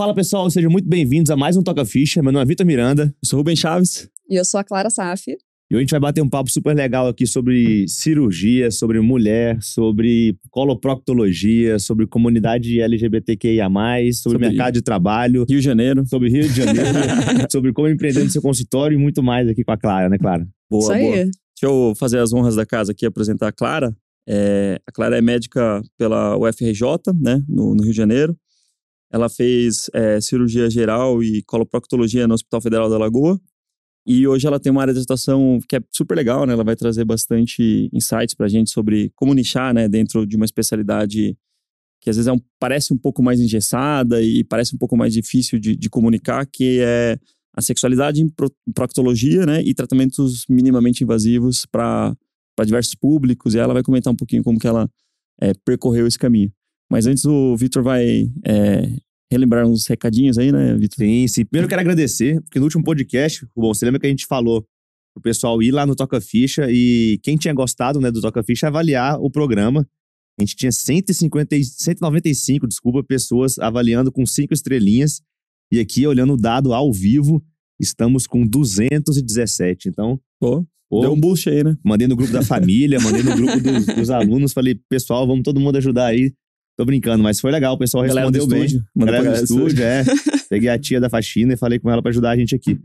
Fala pessoal, sejam muito bem-vindos a mais um Toca Ficha. Meu nome é Vitor Miranda. Eu sou Rubem Chaves. E eu sou a Clara Saf. E hoje a gente vai bater um papo super legal aqui sobre cirurgia, sobre mulher, sobre coloproctologia, sobre comunidade LGBTQIA, sobre, sobre mercado de trabalho. Rio de Janeiro. Sobre Rio de Janeiro, sobre como empreender no seu consultório e muito mais aqui com a Clara, né, Clara? Boa, Isso aí. boa. Deixa eu fazer as honras da casa aqui e apresentar a Clara. É, a Clara é médica pela UFRJ, né, no, no Rio de Janeiro. Ela fez é, cirurgia geral e coloproctologia no Hospital Federal da Lagoa. E hoje ela tem uma área de atuação que é super legal, né? Ela vai trazer bastante insights para a gente sobre como nichar, né? Dentro de uma especialidade que às vezes é um, parece um pouco mais engessada e parece um pouco mais difícil de, de comunicar, que é a sexualidade em proctologia, né? E tratamentos minimamente invasivos para diversos públicos. E ela vai comentar um pouquinho como que ela é, percorreu esse caminho. Mas antes o Vitor vai é, relembrar uns recadinhos aí, né, Vitor? Sim, sim. Primeiro eu quero agradecer, porque no último podcast, bom, você lembra que a gente falou pro pessoal ir lá no Toca Ficha e quem tinha gostado, né, do Toca Ficha avaliar o programa. A gente tinha 150, 195, desculpa, pessoas avaliando com cinco estrelinhas. E aqui, olhando o dado ao vivo, estamos com 217. Então, Pô, Pô, deu um boost aí, né? Mandei no grupo da família, mandei no grupo dos, dos alunos, falei, pessoal, vamos todo mundo ajudar aí. Tô brincando, mas foi legal, o pessoal Galera respondeu bem. Estúdio. Galera do estúdio, é. Peguei a tia da faxina e falei com ela para ajudar a gente aqui.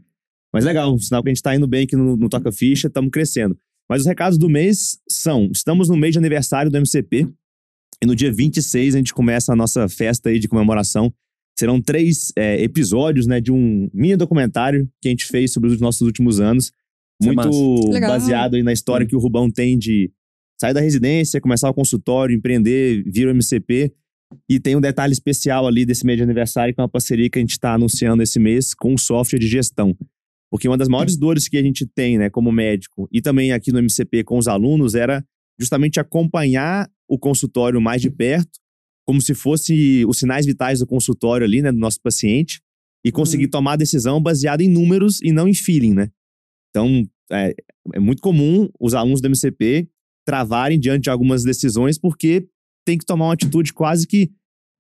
Mas legal, um sinal que a gente tá indo bem aqui no, no Toca Ficha, estamos crescendo. Mas os recados do mês são: estamos no mês de aniversário do MCP. E no dia 26 a gente começa a nossa festa aí de comemoração. Serão três é, episódios, né, de um mini documentário que a gente fez sobre os nossos últimos anos. É muito é baseado aí na história que o Rubão tem de sair da residência, começar o consultório, empreender, vir o MCP. E tem um detalhe especial ali desse mês de aniversário, que é uma parceria que a gente está anunciando esse mês com o software de gestão. Porque uma das maiores dores que a gente tem, né, como médico, e também aqui no MCP com os alunos, era justamente acompanhar o consultório mais de perto, como se fosse os sinais vitais do consultório ali, né, do nosso paciente, e conseguir uhum. tomar a decisão baseada em números e não em feeling, né? Então, é, é muito comum os alunos do MCP travarem diante de algumas decisões porque tem que tomar uma atitude quase que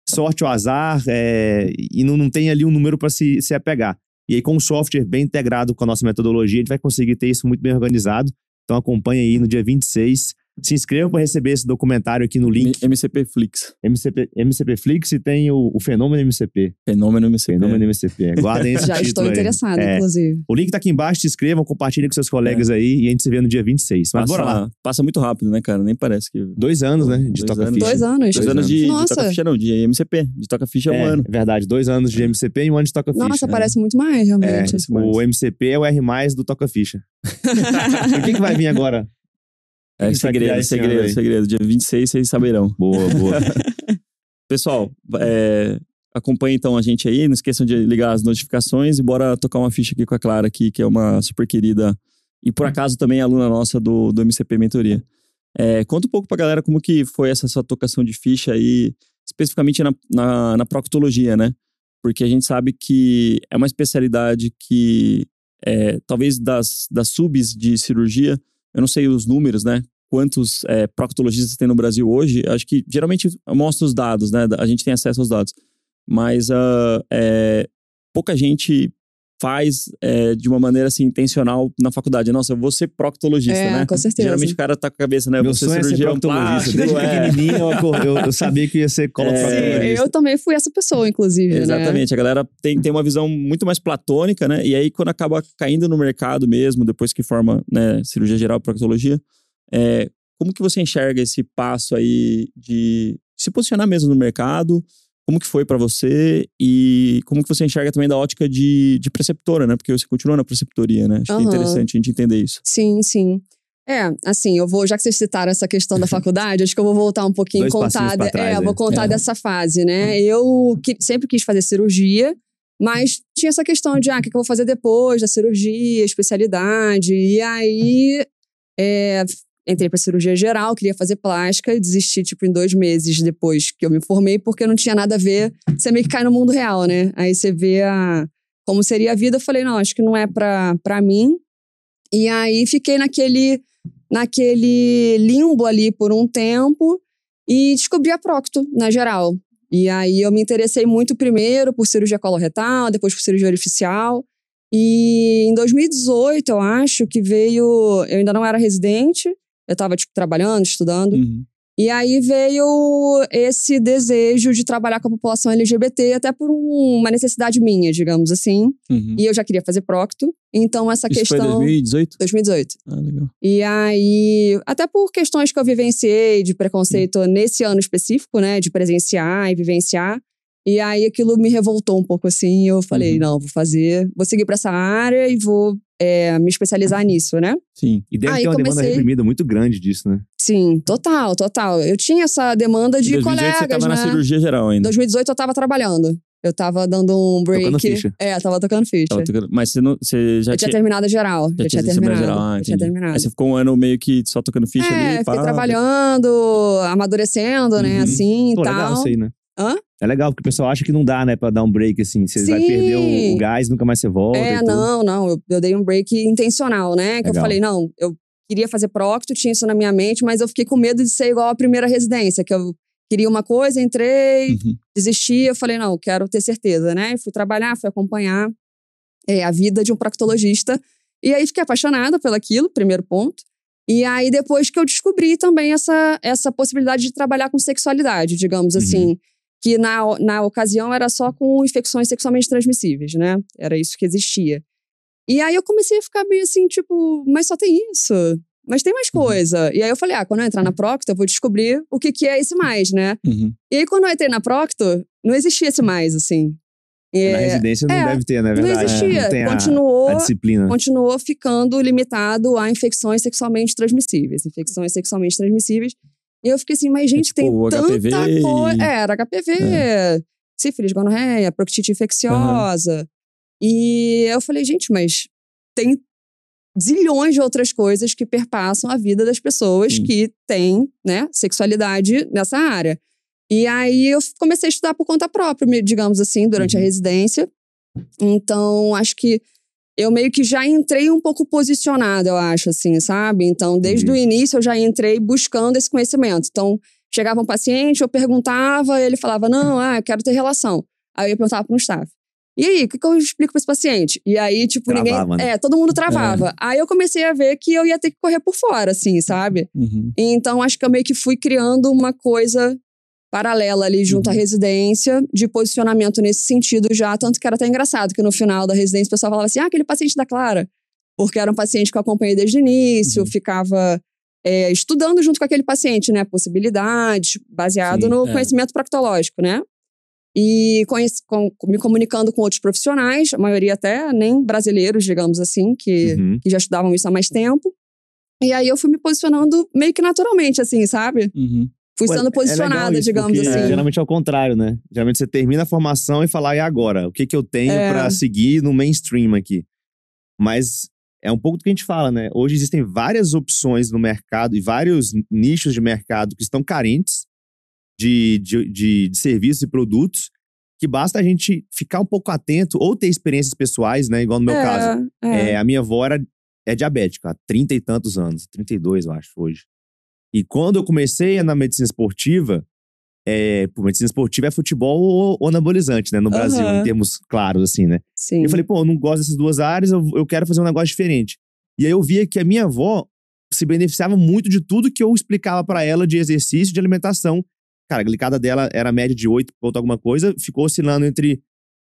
sorte ou azar é, e não, não tem ali um número para se, se apegar. E aí, com o software bem integrado com a nossa metodologia, a gente vai conseguir ter isso muito bem organizado. Então, acompanhe aí no dia 26 se inscrevam para receber esse documentário aqui no link. MCP Flix. MCP, MCP Flix e tem o, o Fenômeno MCP. Fenômeno MCP. Fenômeno MCP. Guardem esse Já estou interessada, é. inclusive. O link tá aqui embaixo, se inscrevam, compartilhem com seus colegas é. aí e a gente se vê no dia 26. Mas passa, bora lá. Passa muito rápido, né, cara? Nem parece que. Dois anos, né? De Toca Ficha. Dois anos. Dois anos de, de Toca Ficha, não, de MCP. De Toca Ficha é um ano. É verdade, dois anos de MCP e um ano de Toca Ficha. Nossa, parece muito mais, realmente. É, o MCP é o R do Toca Ficha. o que, que vai vir agora? É segredo, segredo, segredo. Dia 26 vocês saberão. Boa, boa. Pessoal, é, acompanhe então a gente aí. Não esqueçam de ligar as notificações e bora tocar uma ficha aqui com a Clara, aqui, que é uma super querida e por acaso também aluna nossa do, do MCP Mentoria. É, conta um pouco pra galera como que foi essa sua tocação de ficha aí, especificamente na, na, na proctologia, né? Porque a gente sabe que é uma especialidade que, é, talvez das, das subs de cirurgia, eu não sei os números, né? Quantos é, proctologistas tem no Brasil hoje? Acho que geralmente mostra os dados, né? A gente tem acesso aos dados. Mas uh, é, pouca gente faz é, de uma maneira assim intencional na faculdade. Nossa, eu vou ser proctologista, é, né? Com certeza. Geralmente o cara tá com a cabeça, né? Eu Meu vou ser cirurgião é plástico. Desde é. pequenininho eu, eu, sabia que ia ser coloproctologista. É, eu também fui essa pessoa, inclusive. Né? Exatamente. Né? A galera tem, tem uma visão muito mais platônica, né? E aí quando acaba caindo no mercado mesmo, depois que forma né, cirurgia geral, proctologia, é, como que você enxerga esse passo aí de se posicionar mesmo no mercado? Como que foi para você e como que você enxerga também da ótica de, de preceptora, né? Porque você continua na preceptoria, né? Acho uhum. que é interessante a gente entender isso. Sim, sim. É, assim, eu vou, já que vocês citaram essa questão da faculdade, acho que eu vou voltar um pouquinho Dois contar. De, trás, é, é, vou contar é. dessa fase, né? Eu que, sempre quis fazer cirurgia, mas tinha essa questão de, ah, o que eu vou fazer depois da cirurgia, especialidade. E aí, é, entrei para cirurgia geral, queria fazer plástica e desisti, tipo, em dois meses depois que eu me formei, porque não tinha nada a ver. Você meio que cai no mundo real, né? Aí você vê a, como seria a vida. Eu falei, não, acho que não é pra, mim. E aí fiquei naquele, naquele limbo ali por um tempo e descobri a Procto, na geral. E aí eu me interessei muito primeiro por cirurgia coloretal, depois por cirurgia artificial. E em 2018, eu acho que veio. Eu ainda não era residente, eu estava tipo, trabalhando, estudando. Uhum. E aí veio esse desejo de trabalhar com a população LGBT, até por um- uma necessidade minha, digamos assim. Uhum. E eu já queria fazer procto. Então, essa Isso questão. foi 2018? 2018. Ah, legal. E aí, até por questões que eu vivenciei de preconceito nesse ano específico, né? De presenciar e vivenciar. E aí aquilo me revoltou um pouco assim. Eu falei, Uhum. não, vou fazer, vou seguir pra essa área e vou é, me especializar nisso, né? Sim. E deve Aí ter uma demanda comecei- reprimida muito grande disso, né? Sim, total, total. Eu tinha essa demanda Em de 2018 colegas, você tava né? na cirurgia geral ainda. 2018 eu tava trabalhando. Eu tava dando um break. Tocando ficha. É, tava tocando ficha. Tava tocando- Mas você, não, você já eu tinha terminado a geral. Já, tinha sido terminado. geral. Ah, já tinha terminado. Aí você ficou um ano meio que só tocando ficha é, ali. fiquei pá. trabalhando, amadurecendo, né? Uhum. Assim e tal. legal isso aí, né? Hã? É legal, porque o pessoal acha que não dá, né, pra dar um break assim. Você vai perder o, o gás, nunca mais você volta. É, não, não. Eu, eu dei um break intencional, né? Que eu Legal. falei, não, eu queria fazer procto, tinha isso na minha mente, mas eu fiquei com medo de ser igual a primeira residência, que eu queria uma coisa, entrei, Uhum. desisti, eu falei, não, quero ter certeza, né? Fui trabalhar, fui acompanhar é, a vida de um proctologista. E aí fiquei apaixonada pelaquilo, primeiro ponto. E aí depois que eu descobri também essa, essa possibilidade de trabalhar com sexualidade, digamos Uhum. assim. Que na, na ocasião era só com infecções sexualmente transmissíveis, né? Era isso que existia. E aí eu comecei a ficar meio assim, tipo, mas só tem isso. Mas tem mais Uhum. coisa. E aí eu falei, ah, quando eu entrar na Procto, eu vou descobrir o que, que é esse mais, né? Uhum. E aí, quando eu entrei na Procto, não existia esse mais, assim. Na É, residência não é, deve ter, né? não Verdade. existia. Não tem a, continuou, a disciplina. continuou ficando limitado a infecções sexualmente transmissíveis. Infecções sexualmente transmissíveis. E eu fiquei assim, mas gente, tipo, tem o tanta coisa. É, era HPV, sífilis, gonorreia, proctite infecciosa. E eu falei, gente, mas tem zilhões de outras coisas que perpassam a vida das pessoas Sim. que têm, né, sexualidade nessa área. E aí eu comecei a estudar por conta própria, digamos assim, durante a Uhum. residência. Então, acho que eu meio que já entrei um pouco posicionada, eu acho, assim, sabe? Então, desde Entendi. o início eu já entrei buscando esse conhecimento. Então, chegava um paciente, eu perguntava, ele falava, não, ah, eu quero ter relação. Aí eu ia perguntar para um staff. E aí, o que, que eu explico para esse paciente? E aí, tipo, Travava, ninguém. né? É, todo mundo travava. Aí eu comecei a ver que eu ia ter que correr por fora, assim, sabe? Uhum. Então, acho que eu meio que fui criando uma coisa paralela ali junto Uhum. à residência, de posicionamento nesse sentido já. Tanto que era até engraçado que no final da residência o pessoal falava assim: ah, aquele paciente da Clara. Porque era um paciente que eu acompanhei desde o início, Uhum. ficava é, estudando junto com aquele paciente, né? Possibilidades, baseado Sim, no é. conhecimento proctológico, né? E conhece- com- me comunicando com outros profissionais, a maioria até nem brasileiros, digamos assim, que, Uhum. que já estudavam isso há mais tempo. E aí eu fui me posicionando meio que naturalmente, assim, sabe? Uhum. Fui Pô, é- sendo é posicionada, isso, digamos assim. Geralmente é o contrário, né? Geralmente você termina a formação e fala, e agora? O que, que eu tenho É. pra seguir no mainstream aqui? Mas é um pouco do que a gente fala, né? Hoje existem várias opções no mercado e vários nichos de mercado que estão carentes de, de, de, de serviços e produtos que basta a gente ficar um pouco atento ou ter experiências pessoais, né? Igual no meu é, caso. é. É, a minha avó era, é diabética há 30 e tantos anos, 32, eu acho, hoje. E quando eu comecei na medicina esportiva, é, pô, medicina esportiva é futebol ou, ou anabolizante, né, no Brasil, Aham. em termos claros, assim, né? Sim. Eu falei, pô, eu não gosto dessas duas áreas, eu, eu quero fazer um negócio diferente. E aí eu via que a minha avó se beneficiava muito de tudo que eu explicava pra ela de exercício, de alimentação. Cara, a glicada dela era média de 8 ponto alguma coisa, ficou oscilando entre.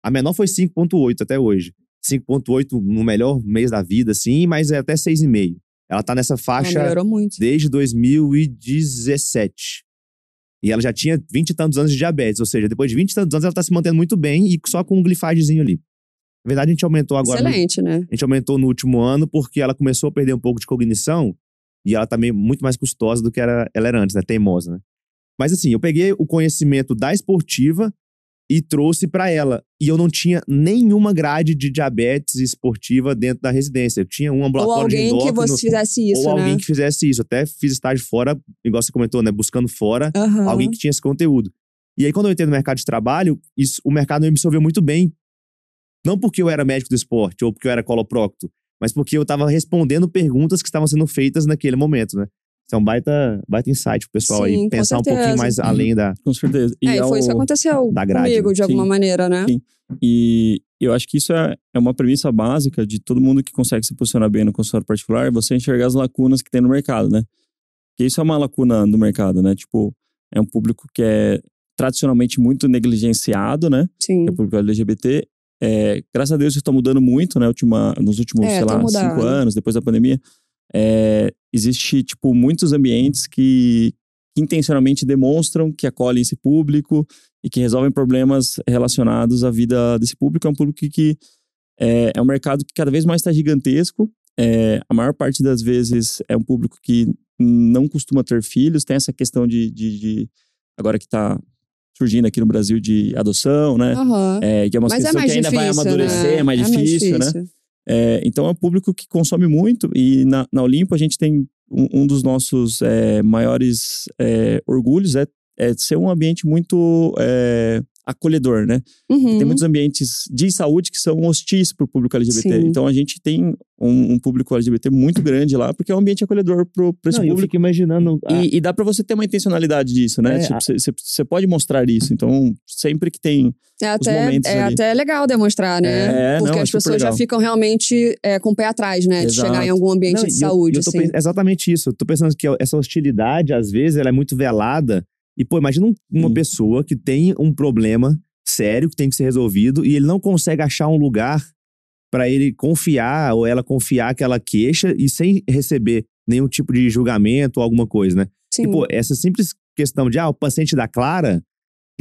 A menor foi 5,8 até hoje. 5,8 no melhor mês da vida, assim, mas é até 6,5. Ela tá nessa faixa desde 2017. E ela já tinha 20 e tantos anos de diabetes, ou seja, depois de 20 e tantos anos ela tá se mantendo muito bem e só com um glifadezinho ali. Na verdade, a gente aumentou agora. Excelente, né? a gente aumentou no último ano porque ela começou a perder um pouco de cognição e ela tá meio, muito mais custosa do que era, ela era antes, né? Teimosa, né? Mas assim, eu peguei o conhecimento da esportiva e trouxe pra ela. E eu não tinha nenhuma grade de diabetes esportiva dentro da residência. Eu tinha um Ou ambulatório de alguém que endócrino, você fizesse isso, ou né? alguém que fizesse isso. Até fiz estágio fora, igual você comentou, né? Buscando fora Aham. alguém que tinha esse conteúdo. E aí, quando eu entrei no mercado de trabalho, isso, o mercado me absorveu muito bem. Não porque eu era médico do esporte ou porque eu era coloprocto, mas porque eu estava respondendo perguntas que estavam sendo feitas naquele momento, né? Isso é um baita, baita insight pro pessoal Sim, aí. Pensar um pouquinho mais além da. Com certeza. E é, e foi isso que aconteceu da grade, comigo, né? de alguma Sim. maneira, né? Sim. E eu acho que isso é, é uma premissa básica de todo mundo que consegue se posicionar bem no consultório particular, é você enxergar as lacunas que tem no mercado, né? Porque isso é uma lacuna do mercado, né? Tipo, é um público que é tradicionalmente muito negligenciado, né? Sim. Que é o público LGBT. É, graças a Deus isso está mudando muito, né? Ultima, nos últimos, É, sei tem lá, mudado. cinco anos, depois da pandemia. É, existe, tipo, muitos ambientes que, que intencionalmente demonstram que acolhem esse público e que resolvem problemas relacionados à vida desse público. É um público que, que é, é um mercado que cada vez mais está gigantesco. É, a maior parte das vezes é um público que não costuma ter filhos, tem essa questão de, de, de- agora que está surgindo aqui no Brasil de adoção, né? Aham. É, que é uma Mas é questão mais que ainda difícil, vai amadurecer, né? é mais difícil, né? É, então é um público que consome muito e na, na Olimpo a gente tem um, um dos nossos é, maiores é, orgulhos é, é ser um ambiente muito é, acolhedor, né? Uhum. Tem muitos ambientes de saúde que são hostis para o público LGBT. Sim. Então a gente tem um, um público LGBT muito grande lá porque é um ambiente acolhedor para esse Não, eu público. fico imaginando. a- E, e dá para você ter uma intencionalidade disso, né? É, Tipo, a- você pode mostrar isso. Então, sempre que tem É até, é ali. até legal demonstrar, né? É, Porque não, é as pessoas já legal. ficam realmente é, com o pé atrás, né? De Exato. chegar em algum ambiente Não, de eu- saúde, eu assim. pens- exatamente isso. Eu tô pensando que essa hostilidade, às vezes, ela é muito velada. E, pô, imagina um- uma pessoa que tem um problema sério que tem que ser resolvido e ele não consegue achar um lugar pra ele confiar ou ela confiar aquela queixa e sem receber nenhum tipo de julgamento ou alguma coisa, né? Sim. E, pô, essa simples questão de, ah, o paciente da Clara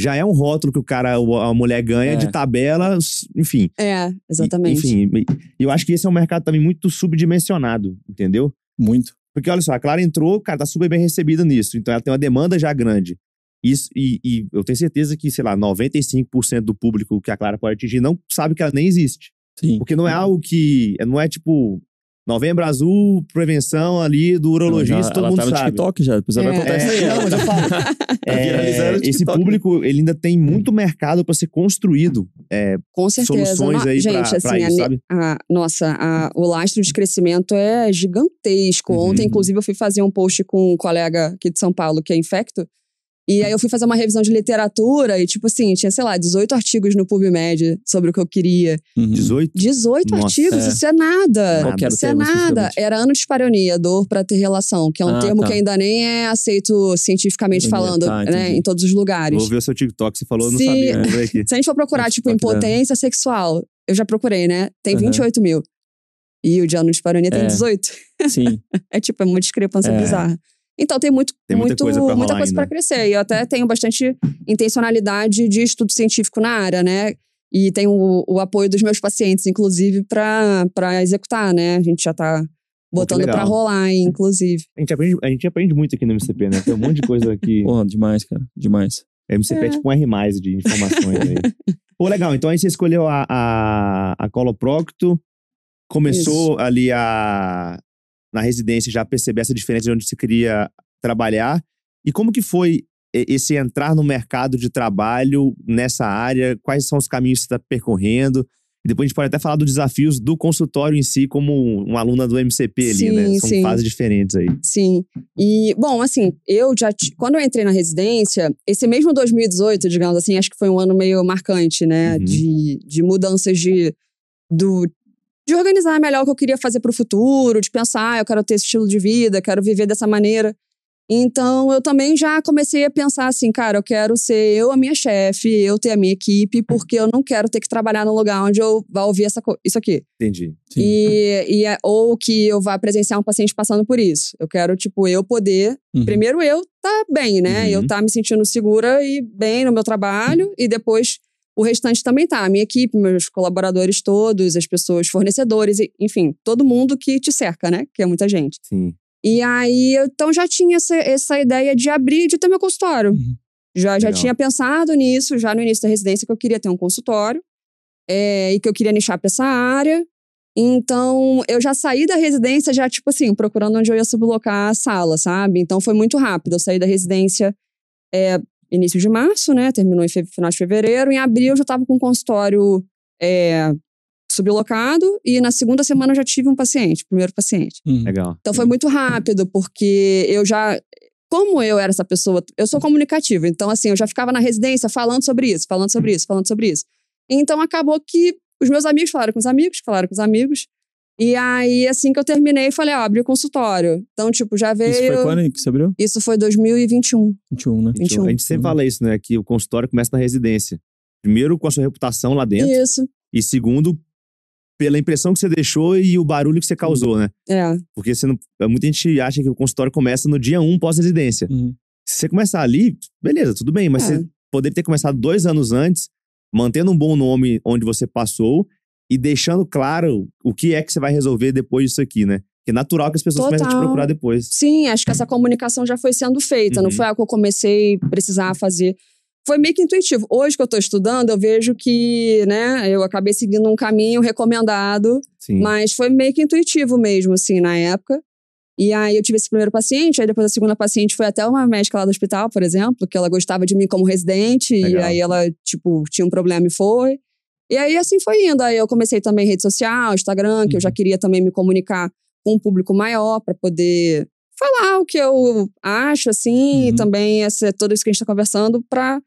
já é um rótulo que o cara, a mulher ganha É. de tabela, enfim. É, exatamente. E- Enfim, eu acho que esse é um mercado também muito subdimensionado, entendeu? muito. Porque olha só, a Clara entrou, cara, tá super bem recebida nisso. Então ela tem uma demanda já grande. Isso, e, e eu tenho certeza que, sei lá, 95% do público que a Clara pode atingir não sabe que ela nem existe. Sim. Porque não é algo que. Não é tipo. Novembro Azul, prevenção ali do urologista, já- todo ela mundo tá no sabe. TikTok já, vai É. aí. É, não, mas eu falo. É, esse público, ele ainda tem muito mercado para ser construído. Com certeza. soluções aí pra- Gente, pra assim, isso, a, sabe? a- nossa, a- o lastro de crescimento é gigantesco. Uhum. Ontem, inclusive, eu fui fazer um post com um colega aqui de São Paulo, que é infecto. E aí eu fui fazer uma revisão de literatura e, tipo assim, tinha, sei lá, 18 artigos no PubMed sobre o que eu queria. Uhum. 18? 18 Nossa, artigos, é. isso é nada. Qual era Isso é nada. Era ano de dispareunia, dor pra ter relação, que é um Ah, termo tá. que ainda nem é aceito cientificamente Entendi. falando, Tá, né, em todos os lugares. Vou ver o seu TikTok, você falou, eu não Se- sabia. Vou ver aqui. Se a gente for procurar, tipo, né? impotência sexual, eu já procurei, né? Tem Aham. 28 mil. E o de ano de tem É. 18. Sim. É tipo, é uma discrepância É. bizarra. Então tem muito, Tem muita muito, coisa pra muita coisa para crescer. E eu até tenho bastante intencionalidade de estudo científico na área, né? E tenho o, o apoio dos meus pacientes, inclusive, para executar, né? A gente já tá botando para rolar, inclusive. A gente, aprende, a gente aprende muito aqui no MCP, né? Tem um monte de coisa aqui. Porra, demais, cara. Demais. MCP é. É. tipo um R+, de informações aí. Pô, legal. Então aí você escolheu a, a, a Coloprocto, começou ali a na residência já perceber essa diferença de onde você queria trabalhar. E como que foi esse entrar no mercado de trabalho nessa área? Quais são os caminhos que você está percorrendo? E depois a gente pode até falar dos desafios do consultório em si, como uma aluna do MCP ali, né? Sim, São sim. fases diferentes aí. Sim. E, bom, assim, eu já. Quando eu entrei na residência, esse mesmo 2018, digamos assim, acho que foi um ano meio marcante, né? Uhum. De, de mudanças de. Do, de organizar melhor o que eu queria fazer para o futuro, de pensar, ah, eu quero ter esse estilo de vida, quero viver dessa maneira. Então, eu também já comecei a pensar assim, cara, eu quero ser eu a minha chefe, eu ter a minha equipe, porque eu não quero ter que trabalhar num lugar onde eu vá ouvir essa, isso aqui. Entendi. Sim. E, e é- ou que eu vá presenciar um paciente passando por isso. Eu quero, tipo, eu poder. Uhum. Primeiro, eu tá bem, né? Uhum. Eu tá me sentindo segura e bem no meu trabalho. E depois o restante também tá. A minha equipe, meus colaboradores todos, as pessoas, fornecedores, enfim, todo mundo que te cerca, né? Que é muita gente. Sim. E aí, então já tinha essa, essa ideia de abrir, de ter meu consultório. Uhum. Já, já tinha pensado nisso, já no início da residência, que eu queria ter um consultório é, e que eu queria nichar pra essa área. Então, eu já saí da residência, já, tipo assim, procurando onde eu ia sublocar a sala, sabe? Então, foi muito rápido. Eu saí da residência é, início de março, né? Terminou em final de fevereiro. Em abril, eu já tava com um consultório é, sublocado e na segunda semana eu já tive um paciente, primeiro paciente. Uhum. Legal. Então foi muito rápido, porque eu já. Como eu era essa pessoa, eu sou comunicativa, então assim, eu já ficava na residência falando sobre isso, falando sobre isso, falando sobre isso. Então acabou que os meus amigos falaram com os amigos, falaram com os amigos. E aí, assim que eu terminei, falei, ó, abri o consultório. Então, tipo, já veio. Isso foi quando que você abriu? Isso foi 2021. 21, né? 21. A gente sempre fala isso, né? Que o consultório começa na residência. Primeiro, com a sua reputação lá dentro. Isso. E segundo, pela impressão que você deixou e o barulho que você causou, né? É. Porque você não, muita gente acha que o consultório começa no dia um pós-residência. Uhum. Se você começar ali, beleza, tudo bem. Mas É. você poderia ter começado dois anos antes, mantendo um bom nome onde você passou e deixando claro o que é que você vai resolver depois disso aqui, né? Que é natural que as pessoas comecem a te Total. procurar depois. Sim, acho que essa comunicação já foi sendo feita, não Uhum. foi algo que eu comecei a precisar fazer. Foi meio que intuitivo. Hoje que eu tô estudando, eu vejo que, né, eu acabei seguindo um caminho recomendado, Sim. mas foi meio que intuitivo mesmo, assim, na época. E aí eu tive esse primeiro paciente, aí depois a segunda paciente foi até uma médica lá do hospital, por exemplo, que ela gostava de mim como residente, e Legal. aí ela, tipo, tinha um problema e foi. E aí assim foi indo. Aí eu comecei também rede social, Instagram, que eu já queria também me comunicar com um público maior para poder falar o que eu acho, assim, e Uhum. também essa, tudo isso que a gente tá conversando pra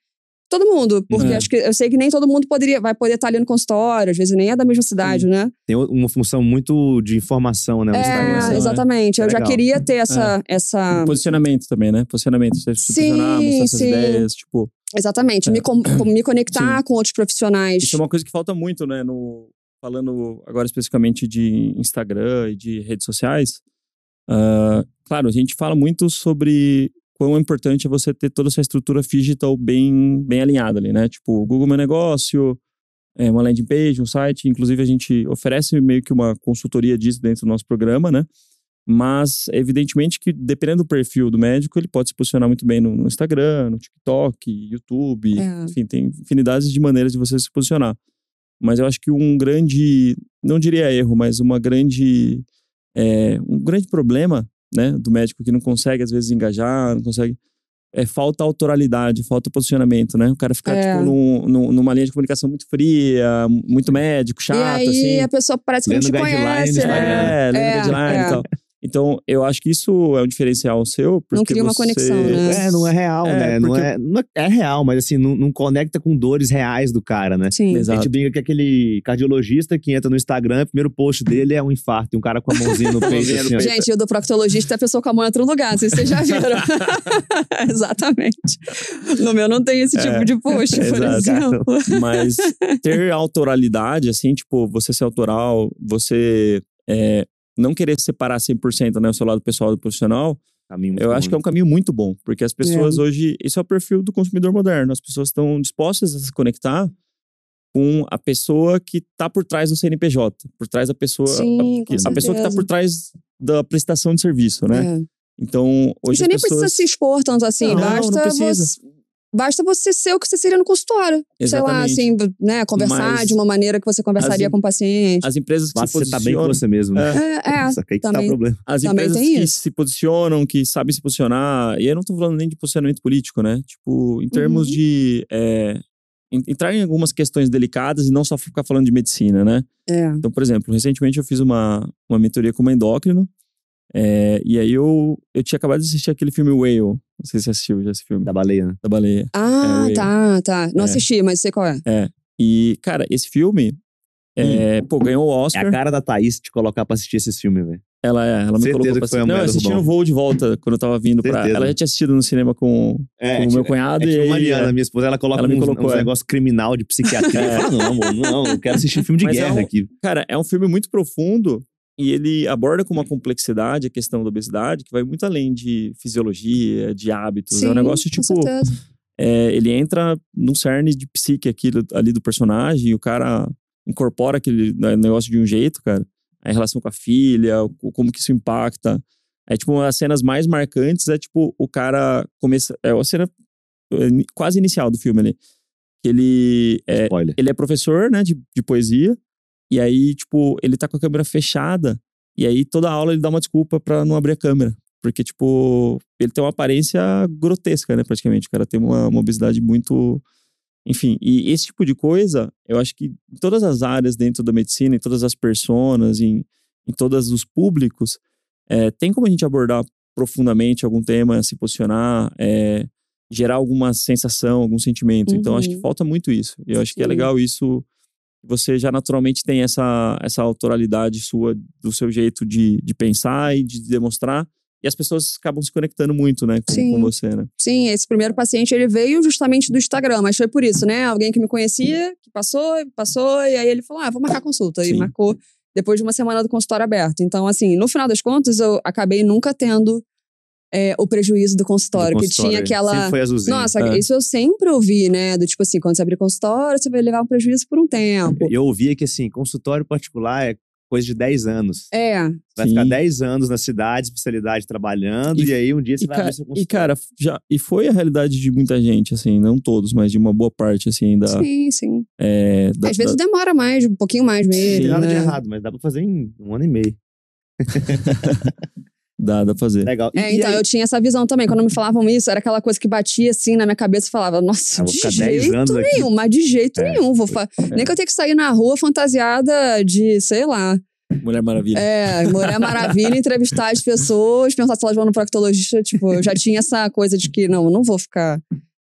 todo mundo. Porque É. acho que eu sei que nem todo mundo poderia, vai poder estar ali no consultório, às vezes nem é da mesma cidade, né? Tem uma função muito de informação, né? É, né? exatamente. É eu já legal. queria ter essa. essa... Posicionamento também, né? Posicionamento. Você se posicionar, Sim, mostrar suas sim. ideias, tipo. Exatamente. Me, com- me conectar com outros profissionais. Isso é uma coisa que falta muito, né? No, falando agora especificamente de Instagram e de redes sociais. ah, claro, a gente fala muito sobre quão importante é você ter toda essa estrutura digital bem, bem alinhada ali, né? Tipo, Google Meu Negócio, é, uma landing page, um site. Inclusive, a gente oferece meio que uma consultoria disso dentro do nosso programa, né? Mas, evidentemente, que dependendo do perfil do médico, ele pode se posicionar muito bem no, no Instagram, no TikTok, YouTube, É. enfim, tem infinidades de maneiras de você se posicionar. Mas eu acho que um grande, não diria erro, mas uma grande, é, um grande problema, né, do médico que não consegue às vezes engajar, não consegue, é falta autoralidade, falta posicionamento, né? O cara ficar É. tipo num- num- numa linha de comunicação muito fria, muito médico, chato, e aí assim. a pessoa parece que não te conhece. Né? É, lendo É, guideline é. e tal. Então, eu acho que isso é um diferencial seu. Porque Não cria uma você- conexão, né? É, não é real, É, né? Não, é, não é, é real, mas assim, não, não conecta com dores reais do cara, né? Sim. A Exato. gente brinca que aquele cardiologista que entra no Instagram, o primeiro post dele é um infarto, e um cara com a mãozinha no peito. No assim. Gente, e o do proctologista é a pessoa com a mão em outro lugar, vocês já viram. Exatamente. No meu não tem esse É, tipo de post, por exato. exemplo. Mas ter autoralidade, assim, tipo, você ser autoral, você é, não querer separar 100% né, o seu lado pessoal do profissional, eu bom, acho que é um caminho muito bom. Porque as pessoas hoje, isso é o perfil do consumidor moderno. As pessoas estão dispostas a se conectar com a pessoa que está por trás do CNPJ, por trás da pessoa, Sim, a, com a pessoa que está por trás da prestação de serviço, né? É. Então, E hoje você as nem pessoas... precisa se expor tanto assim. Não, não basta, precisa. Você, basta você ser o que você seria no consultório. Sei lá, assim, né? Conversar Mas de uma maneira que você conversaria as- com o paciente. As empresas que Basta se você tá bem com posicionam... você mesmo, né? É, é. Só que aí que tá o também. problema. As Também empresas que isso. se posicionam, que sabem se posicionar, e eu não tô falando nem de posicionamento político, né? Tipo, em termos Uhum. de é, en- entrar em algumas questões delicadas e não só ficar falando de medicina, né? É. Então, por exemplo, recentemente eu fiz uma, uma mentoria com uma endócrino, é, e aí eu, eu tinha acabado de assistir aquele filme Whale, não sei se você assistiu já esse filme, Da baleia, né? da baleia. Ah, É, tá, tá. Não É. assisti, mas sei qual é. E, cara, esse filme, é, pô, ganhou o É Oscar. a cara da Thaís te colocar pra assistir esses filmes, velho. Ela, é, ela me Certeza colocou que pra foi a assistir. Não, eu assisti no voo de volta, quando eu tava vindo pra... Certeza. Ela já tinha assistido no cinema com, É, com o meu cunhado É e tipo aí... Mariana, minha esposa, ela coloca ela me uns, colocou, uns é. negócios criminal de psiquiatria. É. Eu falo, não, amor, não, eu quero assistir filme de Mas é guerra um- aqui. Cara, é um filme muito profundo e ele aborda com uma complexidade a questão da obesidade que vai muito além de fisiologia, de hábitos. é um negócio tipo. é, ele entra num cerne de psique aqui, ali do personagem e o cara incorpora aquele negócio de um jeito, cara. A relação com a filha, como que isso impacta. É tipo, uma das cenas mais marcantes é tipo, o cara começa. É a cena é, quase inicial do filme ali. Ele. É, Spoiler. ele é professor, né, de, de poesia. E aí, tipo, ele tá com a câmera fechada. E aí, toda aula ele dá uma desculpa pra não abrir a câmera. Porque, tipo, ele tem uma aparência grotesca, né, praticamente. O cara tem uma, uma obesidade muito Enfim, e esse tipo de coisa, eu acho que em todas as áreas dentro da medicina, em todas as personas, em, em todos os públicos, é, tem como a gente abordar profundamente algum tema, se posicionar, é, gerar alguma sensação, algum sentimento. Uhum. Então, acho que Uhum. falta muito isso. Eu acho que é Sim. legal isso. Você já naturalmente tem essa, essa autoralidade sua, do seu jeito de, de pensar e de demonstrar. E as pessoas acabam se conectando muito, né, com, com você, né? Sim, esse primeiro paciente ele veio justamente do Instagram, mas foi por isso, né? Alguém que me conhecia, que passou, passou, e aí ele falou: ah, vou marcar consulta. Sim. E marcou depois de uma semana do consultório aberto. Então, assim, no final das contas, eu acabei nunca tendo é, o prejuízo do consultório, Do que consultório. tinha aquela. Sempre foi azulzinho. Nossa, É. isso eu sempre ouvi, né? Do tipo assim, quando você abrir consultório, você vai levar um prejuízo por um tempo. Eu ouvia que, assim, consultório particular é coisa de 10 anos. É, Você vai Sim. ficar 10 anos na cidade, especialidade trabalhando, E- e, aí um dia você E, vai cara, abrir seu e, consultório. cara, já, e foi a realidade de muita gente, assim, não todos, mas de uma boa parte, assim, da. sim, sim. é, da- Às vezes da- demora mais, um pouquinho mais Não mesmo. tem nada de né? errado, mas dá pra fazer em um ano e meio. dá, dá pra fazer. Legal. E- É, e então aí? eu tinha essa visão também. Quando me falavam isso, era aquela coisa que batia assim na minha cabeça e falava, nossa, Ah, vou de ficar 10 jeito anos aqui. nenhum, mas de jeito É, nenhum. Vou fa- Nem que eu tenha que sair na rua fantasiada de, sei lá, Mulher Maravilha. é, Mulher Maravilha, entrevistar as pessoas, pensar se elas vão no proctologista. Tipo, eu já tinha essa coisa de que, não, eu não vou ficar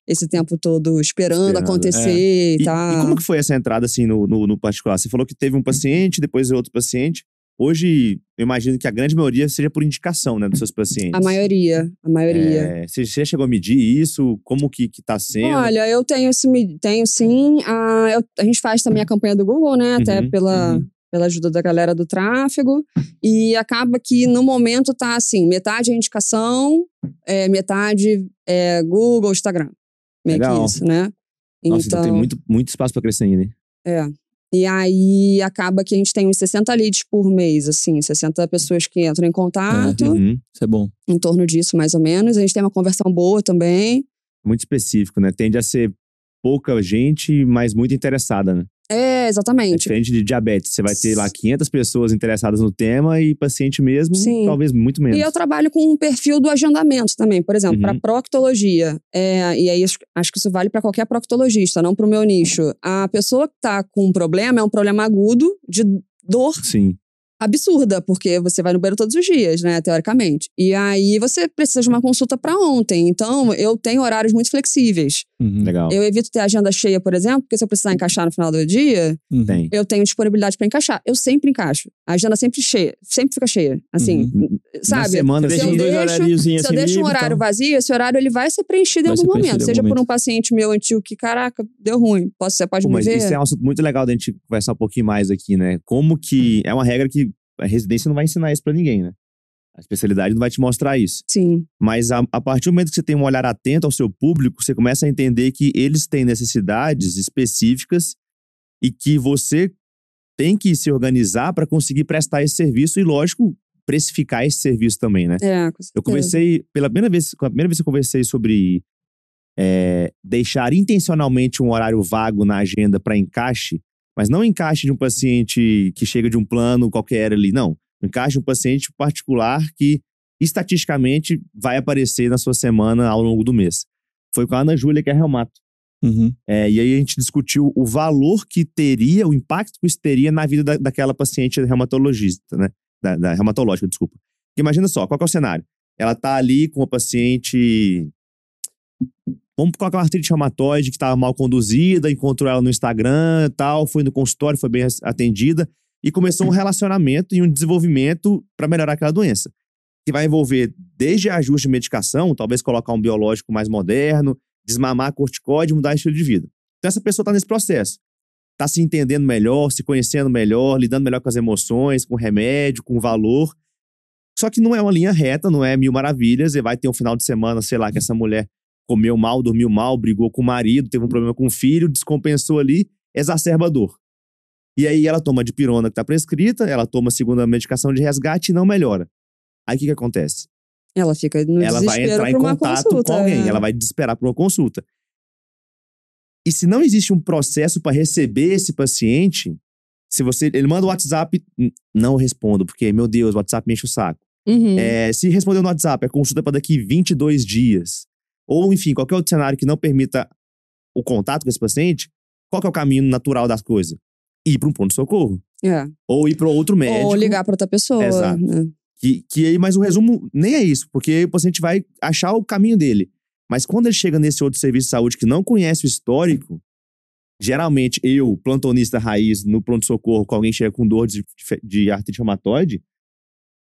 esse tempo todo esperando, Esperando, acontecer E, e, e tal. como que foi essa entrada, assim, no, no, no particular? Você falou que teve um paciente, depois outro paciente. Hoje, eu imagino que a grande maioria seja por indicação, né, dos seus pacientes. A maioria, a maioria. É, você, você chegou a medir isso? Como que, que tá sendo? Olha, eu tenho, tenho sim. A, eu- a gente faz também a campanha do Google, né? Até Uhum, pela, uhum. pela ajuda da galera do tráfego. E acaba que no momento tá assim: metade é indicação, é, metade é Google, Instagram. Meio Legal. que isso, né? Nossa, então, tem muito, muito espaço pra crescer ainda. hein? É. E aí acaba que a gente tem uns 60 leads por mês, assim, 60 pessoas que entram em contato, Uhum. Isso é bom. em torno disso, mais ou menos. A gente tem uma conversão boa também. Muito específico, né? Tende a ser pouca gente, mas muito interessada, né? É, É exatamente. diferente de diabetes. Você vai ter lá 500 pessoas interessadas no tema e paciente mesmo, Sim. talvez muito menos. E eu trabalho com um perfil do agendamento também, por exemplo, Uhum. para proctologia. É, e aí acho, acho que isso vale para qualquer proctologista, não para o meu nicho. A pessoa que está com um problema é um problema agudo de dor Sim. Absurda, porque você vai no banheiro todos os dias, né, teoricamente. E aí você precisa de uma consulta para ontem. Então, eu tenho horários muito flexíveis. Uhum. Legal. Eu evito ter agenda cheia, por exemplo, porque se eu precisar encaixar no final do dia, Uhum. Tem. eu tenho disponibilidade para encaixar. Eu sempre encaixo. A agenda sempre cheia, sempre fica cheia, assim, Uhum. Na sabe? semana, Você Se deixa eu uns dois deixo- Se eu assim deixo um horário tal. vazio, esse horário ele vai ser preenchido em algum ser momento. preenchido em Seja algum por um momento. paciente meu antigo que, caraca, deu ruim. Posso, você pode Pô, me mas ver? isso é um assunto muito legal da gente conversar um pouquinho mais aqui, né? Como que. É uma regra que a residência não vai ensinar isso pra ninguém, né? A especialidade não vai te mostrar isso. Sim, Mas a, a partir do momento que você tem um olhar atento ao seu público, você começa a entender que eles têm necessidades específicas e que você tem que se organizar para conseguir prestar esse serviço e, lógico, precificar esse serviço também, né? é, com certeza. Eu conversei, pela primeira vez, a primeira vez que eu conversei sobre é, deixar intencionalmente um horário vago na agenda para encaixe, mas não encaixe de um paciente que chega de um plano qualquer ali, não. Encaixe de um paciente particular que estatisticamente vai aparecer na sua semana ao longo do mês. Foi com a Ana Júlia, que é reumato. Uhum. É, e aí a gente discutiu o valor que teria, o impacto que isso teria na vida da, daquela paciente reumatologista, né? Da, da reumatológica, desculpa. Porque imagina só, qual é o cenário? Ela tá ali com uma paciente. Vamos colocar uma artrite reumatoide que estava mal conduzida, encontrou ela no Instagram tal, foi no consultório, foi bem atendida, e começou um relacionamento e um desenvolvimento para melhorar aquela doença. Que vai envolver desde ajuste de medicação, talvez colocar um biológico mais moderno, desmamar corticóide mudar estilo de vida. Então essa pessoa está nesse processo. Está se entendendo melhor, se conhecendo melhor, lidando melhor com as emoções, com remédio, com valor. Só que não é uma linha reta, não é mil maravilhas. E vai ter um final de semana, sei lá, que essa mulher comeu mal, dormiu mal, brigou com o marido, teve um problema com o filho, descompensou ali, exacerba a dor. E aí ela toma dipirona que está prescrita, ela toma a segunda medicação de resgate e não melhora. Aí o que, que acontece? Ela fica no ela vai entrar em contato consulta, com alguém, é. ela vai desesperar por uma consulta. E se não existe um processo para receber esse paciente, se você ele manda o WhatsApp, "N- não respondo, porque meu Deus, o WhatsApp me enche o saco. Uhum. É, se respondeu no WhatsApp, a consulta é para daqui 22 dias. Ou, enfim, qualquer outro cenário que não permita o contato com esse paciente, qual é o caminho natural das coisas? Ir para um ponto-socorro. É. Ou ir para outro médico. Ou ligar pra outra pessoa. Exato. né? Que, que aí, mas o resumo nem é isso, porque o paciente vai achar o caminho dele. Mas quando ele chega nesse outro serviço de saúde que não conhece o histórico, geralmente eu, plantonista raiz, no pronto-socorro, com alguém que chega com dor de, de artrite reumatoide,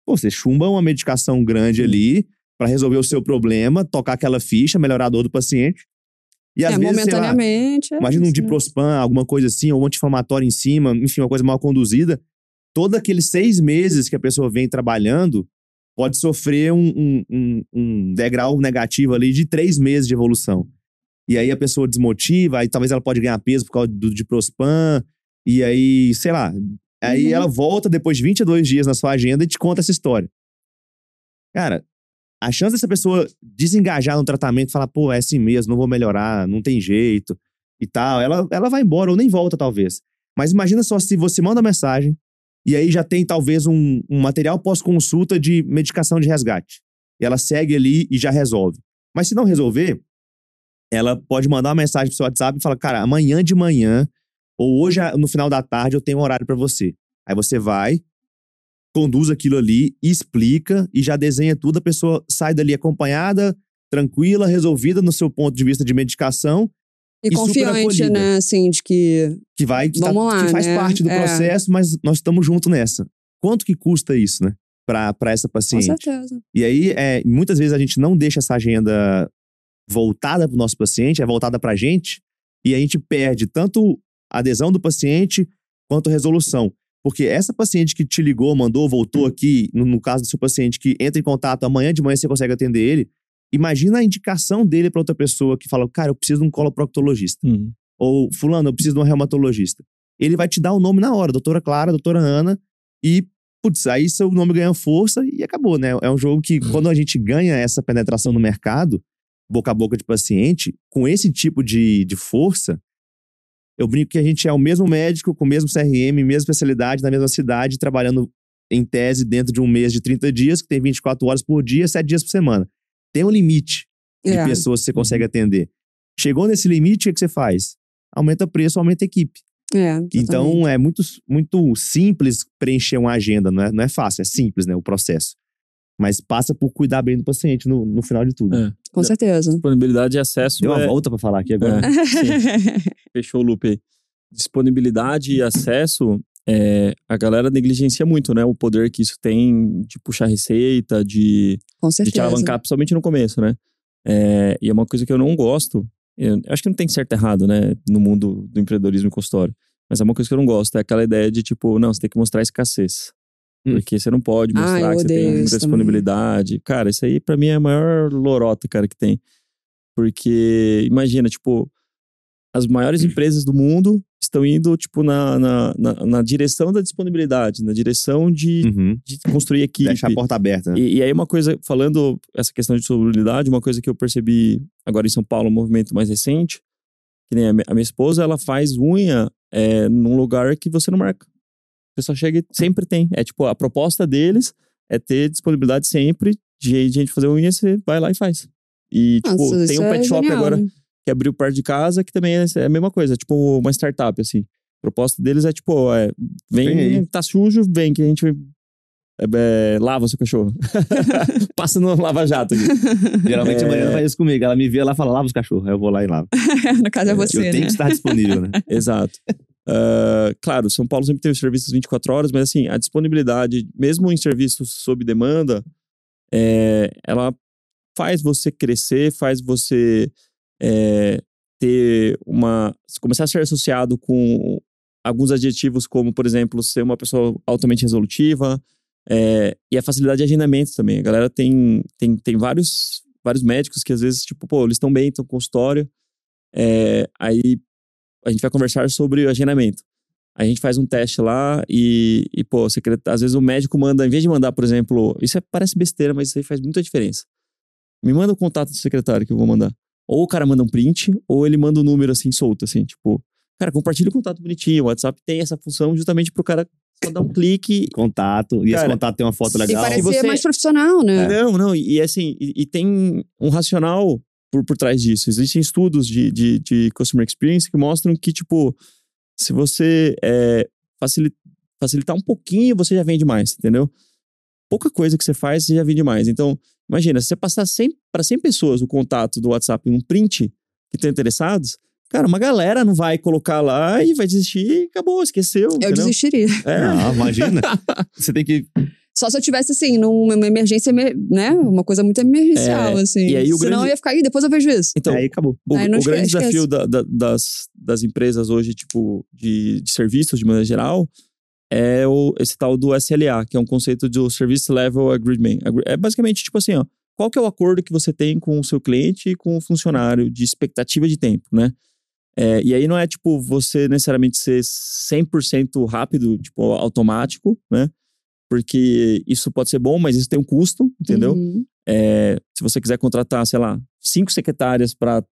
pô, você chumba uma medicação grande ali para resolver o seu problema, tocar aquela ficha, melhorar a dor do paciente. E às é, vezes, sei lá, momentaneamente. é Imagina um isso, né? diprospan, alguma coisa assim, ou um anti-inflamatório em cima, enfim, uma coisa mal conduzida. Todo aqueles seis meses que a pessoa vem trabalhando pode sofrer um, um- um- um degrau negativo ali de três meses de evolução. E aí a pessoa desmotiva, aí talvez ela pode ganhar peso por causa do diprospan, e aí, sei lá. Aí Uhum. ela volta depois de 22 dias na sua agenda e te conta essa história. Cara, a chance dessa pessoa desengajar no tratamento falar, pô, é assim mesmo, não vou melhorar, não tem jeito e tal, ela, ela vai embora ou nem volta, talvez. Mas imagina só se você manda mensagem e aí já tem talvez um, um material pós-consulta de medicação de resgate. E ela segue ali e já resolve. Mas se não resolver, ela pode mandar uma mensagem pro seu WhatsApp e falar, cara, amanhã de manhã ou hoje no final da tarde eu tenho um horário para você. Aí você vai, conduz aquilo ali, explica e já desenha tudo, a pessoa sai dali acompanhada, tranquila, resolvida no seu ponto de vista de medicação, E e confiante, né? Assim, de que. que vai que, tá- Vamos lá, que faz né? parte do É. processo, mas nós estamos juntos nessa. Quanto que custa isso, né? Pra, pra essa Com paciente. certeza. E aí, é, muitas vezes a gente não deixa essa agenda voltada para o nosso paciente, é voltada para a gente, e a gente perde tanto a adesão do paciente quanto a resolução. Porque essa paciente que te ligou, mandou, voltou aqui, no, no caso do seu paciente que entra em contato amanhã de manhã você consegue atender ele, imagina a indicação dele para outra pessoa que fala, cara, eu preciso de um coloproctologista. Hum. Ou, fulano, eu preciso de um reumatologista. Ele vai te dar o nome na hora, doutora Clara, doutora Ana, e, putz, aí seu nome ganha força e acabou, né? É um jogo que, quando a gente ganha essa penetração no mercado, boca a boca de paciente, com esse tipo de, de força, eu brinco que a gente é o mesmo médico, com o mesmo CRM, mesma especialidade, na mesma cidade, trabalhando em tese dentro de um mês de 30 dias, que tem 24 horas por dia, 7 dias por semana. Tem um limite de É. pessoas que você consegue atender. Chegou nesse limite, o que você faz? Aumenta preço, aumenta equipe. É. Então é muito, muito simples preencher uma agenda, não é, não é fácil, é simples, né, o processo. Mas passa por cuidar bem do paciente no, no final de tudo. É. Com certeza. Disponibilidade e acesso Deu uma é, volta pra falar aqui agora. É, sim. Fechou o loop aí. Disponibilidade e acesso, é, a galera negligencia muito, né? O poder que isso tem de puxar receita, de, Com de te alavancar, principalmente no começo, né? É, e é uma coisa que eu não gosto. Eu acho que não tem certo e errado, né? No mundo do empreendedorismo e consultório. Mas é uma coisa que eu não gosto. É aquela ideia de, tipo, não, você tem que mostrar escassez. Hum. Porque você não pode Ah, mostrar eu que você tem muita isso também. disponibilidade. Cara, isso aí pra mim é a maior lorota, cara, que tem. Porque, imagina, tipo, as maiores empresas do mundo estão indo, tipo, na, na, na, na direção da disponibilidade, na direção de, Uhum. de construir equipe. Deixar a porta aberta. né? E, e aí uma coisa, falando essa questão de solubilidade, uma coisa que eu percebi agora em São Paulo, um movimento mais recente, que nem a, mi- a minha esposa, ela faz unha é, num lugar que você não marca. A pessoa chega e sempre tem. É tipo, a proposta deles é ter disponibilidade sempre de gente fazer unha, você vai lá e faz. E, tipo, Nossa, tem isso um pet é shop genial, agora né? que abriu perto de casa, que também é é a mesma coisa, tipo uma startup, assim. A proposta deles é tipo, é, Vem vem, tá sujo, vem que a gente é, é, lava seu cachorro. Passa no lava-jato aqui. Geralmente É. a Mariana faz isso comigo. Ela me vê lá e fala, lava os cachorros. Aí eu vou lá e lavo. no caso é eu você, tenho né? que estar disponível, né? Exato. Ah, claro, São Paulo sempre teve serviços 24 horas, mas assim, a disponibilidade, mesmo em serviços sob demanda, é, ela faz você crescer, faz você é, ter uma. começar a ser associado com alguns adjetivos, como, por exemplo, ser uma pessoa altamente resolutiva, é, e a facilidade de agendamento também. A galera tem, tem, tem vários, vários médicos que às vezes, tipo, pô, eles estão bem, estão com consultório, é, aí a gente vai conversar sobre o agendamento. A gente faz um teste lá e, e pô, às vezes o médico manda, em vez de mandar, por exemplo, isso é- parece besteira, mas isso aí faz muita diferença. Me manda o contato do secretário que eu vou mandar. Ou o cara manda um print, ou ele manda um número assim solto, assim, tipo, cara, compartilha o contato bonitinho. O WhatsApp tem essa função justamente pro cara só dar um clique. Contato. E esse Cara, contato tem uma foto E legal. parecer você- mais profissional, né? Não, não, e, e assim, e, e tem um racional por, por trás disso. Existem estudos de, de, de customer experience que mostram que, tipo, se você é, facilita, facilitar um pouquinho, você já vende mais, entendeu? Pouca coisa que você faz, você já vende mais. Então, imagina, se você passar para 100 pessoas o contato do WhatsApp em um print que estão interessados, cara, uma galera não vai colocar lá e vai desistir e acabou, esqueceu. Eu entendeu? desistiria. É, Ah, imagina. Você tem que. Só se eu tivesse, assim, numa emergência, emer- né? Uma coisa muito emergencial, assim. É, e aí o Senão grande- eu ia ficar aí, depois eu vejo isso. então, Aí acabou. O, Aí o grande esquece, desafio da- da- das, das empresas hoje, tipo, de, de serviços, de maneira geral, é o, esse tal do SLA, que é um conceito do Service Level Agreement. Agre- É basicamente, tipo assim, ó, qual que é o acordo que você tem com o seu cliente e com o funcionário de expectativa de tempo, né? É, e aí não é, tipo, você necessariamente ser 100% rápido, tipo, automático, né? Porque isso pode ser bom, mas isso tem um custo, entendeu? Uhum. É, se você quiser contratar, sei lá, cinco secretárias para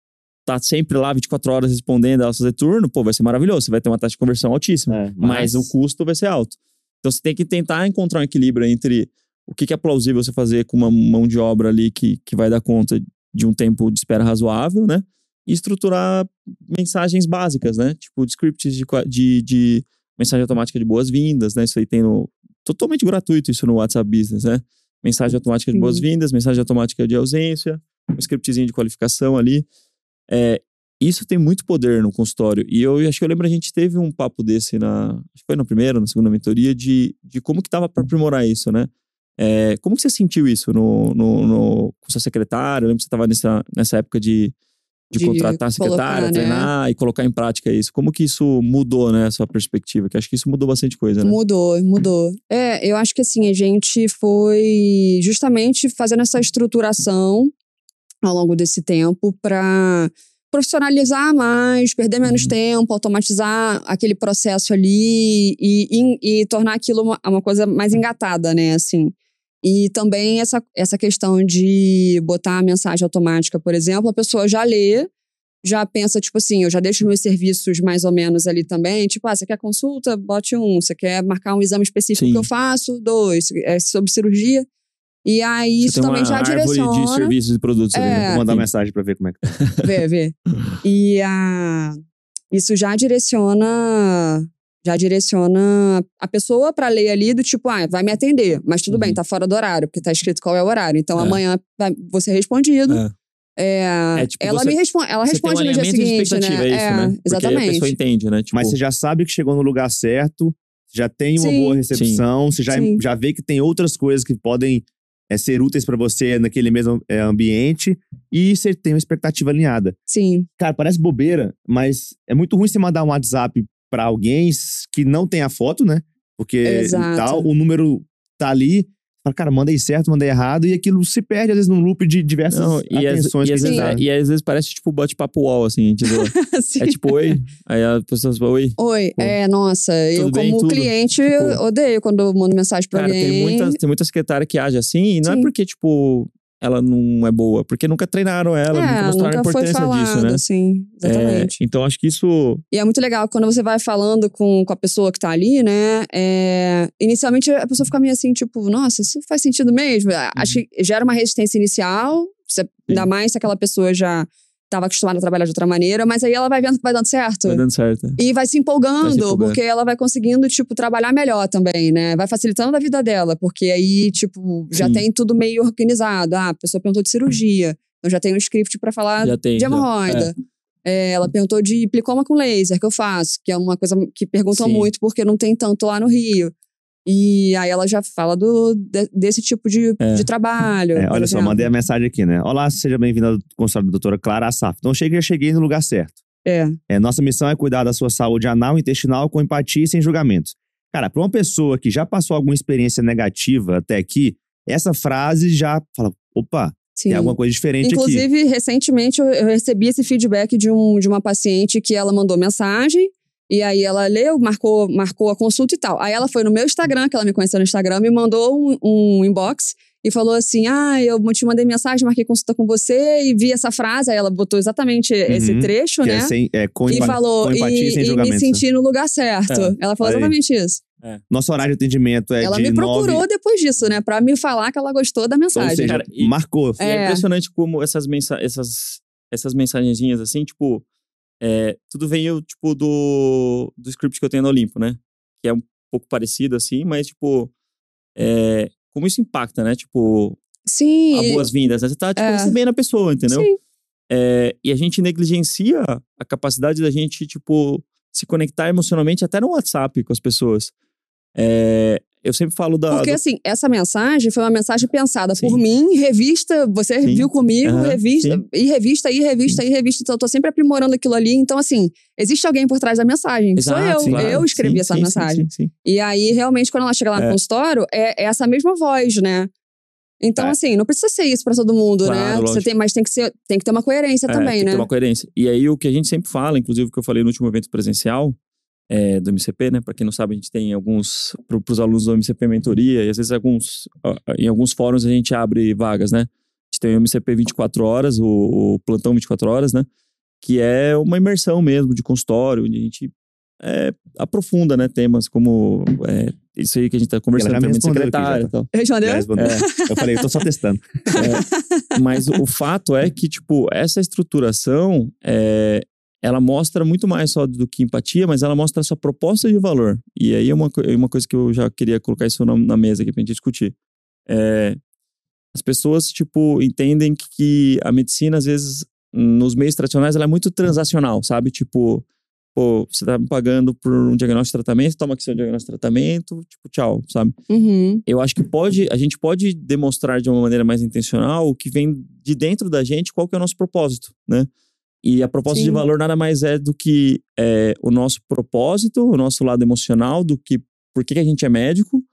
estar sempre lá 24 horas respondendo, elas fazer turno, pô, vai ser maravilhoso. Você vai ter uma taxa de conversão altíssima, É, mas o custo vai ser alto. Então você tem que tentar encontrar um equilíbrio entre o que que é plausível você fazer com uma mão de obra ali que, que vai dar conta de um tempo de espera razoável, né? E estruturar mensagens básicas, né? Tipo, de scripts de, de, de mensagem automática de boas-vindas, né? Isso aí tem no. Totalmente gratuito isso no WhatsApp Business, né? Mensagem automática de boas-vindas, mensagem automática de ausência, um scriptzinho de qualificação ali. É, isso tem muito poder no consultório. E eu acho que eu lembro a gente teve um papo desse na. Acho que foi na primeira, na segunda mentoria, de, de como que tava para aprimorar isso, né? É, como que você sentiu isso no, no, no- com sua secretária? Eu lembro que você estava nessa, nessa época de, de, De contratar secretária, colocar, né? treinar e colocar em prática isso. Como que isso mudou, né, sua perspectiva? Que acho que isso mudou bastante coisa, né? Mudou, mudou. É, eu acho que assim, a gente foi justamente fazendo essa estruturação ao longo desse tempo para profissionalizar mais, perder menos Uhum. tempo, automatizar aquele processo ali e, e, e tornar aquilo uma, uma coisa mais engatada, né, assim. E também essa, essa questão de botar a mensagem automática, por exemplo, a pessoa já lê, já pensa, tipo assim, eu já deixo meus serviços mais ou menos ali também. Tipo, ah, você quer consulta? Bote um. Você quer marcar um exame específico Sim. que eu faço? Dois. É sobre cirurgia. E aí, Você isso também já árvore de direciona. serviços e produtos ali, né? É. Vou mandar Sim. mensagem pra ver como é que tá. Vê, vê. E a, isso já direciona. Já direciona a pessoa para ler ali do tipo, ah, vai me atender, mas tudo bem, Uhum. tá fora do horário, porque tá escrito qual é o horário. Então É. amanhã vai, vou ser respondido. É. É, É, tipo, ela você- me responde, ela Você tem um responde no dia seguinte, expectativa, né? é isso, né? Porque exatamente. a pessoa entende, né? Tipo, Mas você já sabe que chegou no lugar certo, já tem uma Sim. boa recepção, você já, Sim. já vê que tem outras coisas que podem é, ser úteis pra você naquele mesmo é, ambiente e você tem uma expectativa alinhada. Sim, Cara, parece bobeira, mas é muito ruim você mandar um WhatsApp pra alguém que não tem a foto, né? Porque Exato. tal, o número tá ali, fala, cara, mandei certo, mandei errado, e aquilo se perde, às vezes, num loop de diversas Não, e, às, atenções e, às que vezes, e às vezes parece tipo bate-papo wall, assim, tipo, é tipo, oi, aí a pessoa fala, oi. Oi, Pô, é, nossa, eu bem, como tudo? cliente eu Tipo, odeio quando eu mando mensagem pra Cara, alguém. tem muita, tem muita secretária que age assim, e não é Sim. porque, tipo, ela não é boa, porque nunca treinaram ela, nunca é, mostraram a nunca foi importância falado, disso, né? assim, exatamente. É, então acho que isso. E é muito legal quando você vai falando com, com a pessoa que tá ali, né? é, inicialmente a pessoa fica meio assim, tipo, nossa, isso faz sentido mesmo. Uhum. Acho que gera uma resistência inicial, ainda mais se aquela pessoa já estava acostumada a trabalhar de outra maneira, mas aí ela vai vendo que vai dando certo. Vai dando certo. E vai se empolgando, Vai se empolgando. porque ela vai conseguindo, tipo, trabalhar melhor também, né? Vai facilitando a vida dela, porque aí, tipo, já Sim. tem tudo meio organizado. Ah, a pessoa perguntou de cirurgia, então já tem um script pra falar tem. de hemorroida. É, ela perguntou de plicoma com laser, que eu faço, que é uma coisa que perguntam Sim. muito porque não tem tanto lá no Rio. E aí ela já fala do, de- desse tipo de, É. de trabalho. É, olha só, mandei a mensagem aqui, né? Olá, seja bem-vindo ao consultório da doutora Clara Assaf. Então, cheguei, cheguei no lugar certo. É, É, nossa missão é cuidar da sua saúde anal e intestinal com empatia e sem julgamentos. Cara, para uma pessoa que já passou alguma experiência negativa até aqui, essa frase já fala: opa, sim. tem alguma coisa diferente aqui. Inclusive, recentemente eu, eu recebi esse feedback de, um, de uma paciente que ela mandou mensagem. E aí ela leu, marcou, marcou a consulta e tal. Aí ela foi no meu Instagram, que ela me conheceu no Instagram, me mandou um, um inbox e falou assim: Ah, eu te mandei mensagem, marquei consulta com você e vi essa frase. Aí ela botou exatamente esse Uhum, trecho, Que né? é, sem, é com, e falou, com empatia e, sem e me né? senti no lugar certo. É, Ela falou aí. exatamente isso. Nosso horário de atendimento é ela de me procurou nove... depois disso, né? Pra me falar que ela gostou da Ou mensagem. seja, Cara, e- marcou. É É. impressionante como essas mensagens, essas essas mensagenzinhas assim, tipo, é, tudo veio, tipo, do, do script que eu tenho no Olimpo, né? Que é um pouco parecido, assim, mas, tipo, é, como isso impacta, né? Tipo, Sim. a boas-vindas. né? Você tá, tipo, É. recebendo a pessoa, entendeu? Sim. É, e a gente negligencia a capacidade da gente, tipo, se conectar emocionalmente até no WhatsApp com as pessoas. É, eu sempre falo da. Porque, do- assim, essa mensagem foi uma mensagem pensada Sim. por mim, revista, você Sim. viu comigo, Aham, revista, sim. e revista, e revista, e revista. Então, eu tô sempre aprimorando aquilo ali. Então, assim, existe alguém por trás da mensagem. que Sou eu. Exato, claro. Eu escrevi essa mensagem. sim, sim. E aí, realmente, quando ela chega lá no É. consultório, é, é essa mesma voz, né? Então, É. assim, não precisa ser isso pra todo mundo, Claro, né? Você tem, mas tem que, ser, tem que ter uma coerência É, também, tem que né? ter uma coerência. E aí, o que a gente sempre fala, inclusive o que eu falei no último evento presencial é, do MCP, né? Pra quem não sabe, a gente tem alguns. Pro, pros alunos do MCP Mentoria, e às vezes alguns. Em alguns fóruns a gente abre vagas, né? A gente tem o MCP 24 horas, o, o plantão 24 horas, né? Que é uma imersão mesmo de consultório, onde a gente é, aprofunda, né? Temas como é, isso aí que a gente tá conversando também secretária tá. e tal. Respondeu. É. Eu falei, eu tô só testando. É, mas o fato é que, tipo, essa estruturação, é, ela mostra muito mais só do que empatia, mas ela mostra a sua proposta de valor. E aí é uma, é uma coisa que eu já queria colocar isso na, na mesa aqui pra gente discutir. É, as pessoas, tipo, entendem que a medicina, às vezes, nos meios tradicionais, ela é muito transacional, sabe? Tipo, pô, você tá me pagando por um diagnóstico de tratamento, toma aqui seu diagnóstico de tratamento, tipo, tchau, sabe? Uhum. eu acho que pode, a gente pode demonstrar de uma maneira mais intencional o que vem de dentro da gente, qual que é o nosso propósito, né? E a proposta de Sim. valor nada mais é do que é, o nosso propósito, o nosso lado emocional, do que por que que a gente é médico,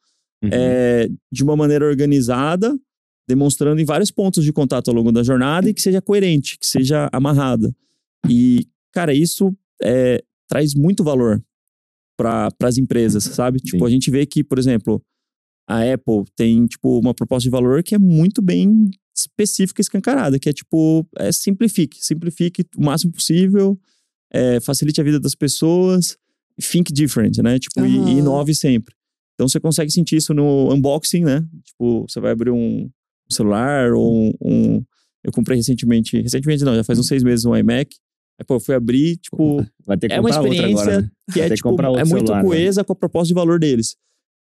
Uhum. é, de uma maneira organizada, demonstrando em vários pontos de contato ao longo da jornada e que seja coerente, que seja amarrada. E, cara, isso é, traz muito valor para as empresas, sabe? Tipo, Sim. a gente vê que, por exemplo, a Apple tem, tipo, uma proposta de valor que é muito bem específica e escancarada, que é, tipo, é, simplifique. Simplifique o máximo possível, é, facilite a vida das pessoas, think different, né? Tipo, e- Aham. e inove sempre. Então, você consegue sentir isso no unboxing, né? Tipo, você vai abrir um celular ou um... um- eu comprei recentemente, recentemente não, já faz uns seis meses um iMac. Aí, pô, eu fui abrir, tipo, Vai ter que é uma experiência agora, né? que é, que tipo, comprar outro é muito celular, né? coesa com a proposta de valor deles.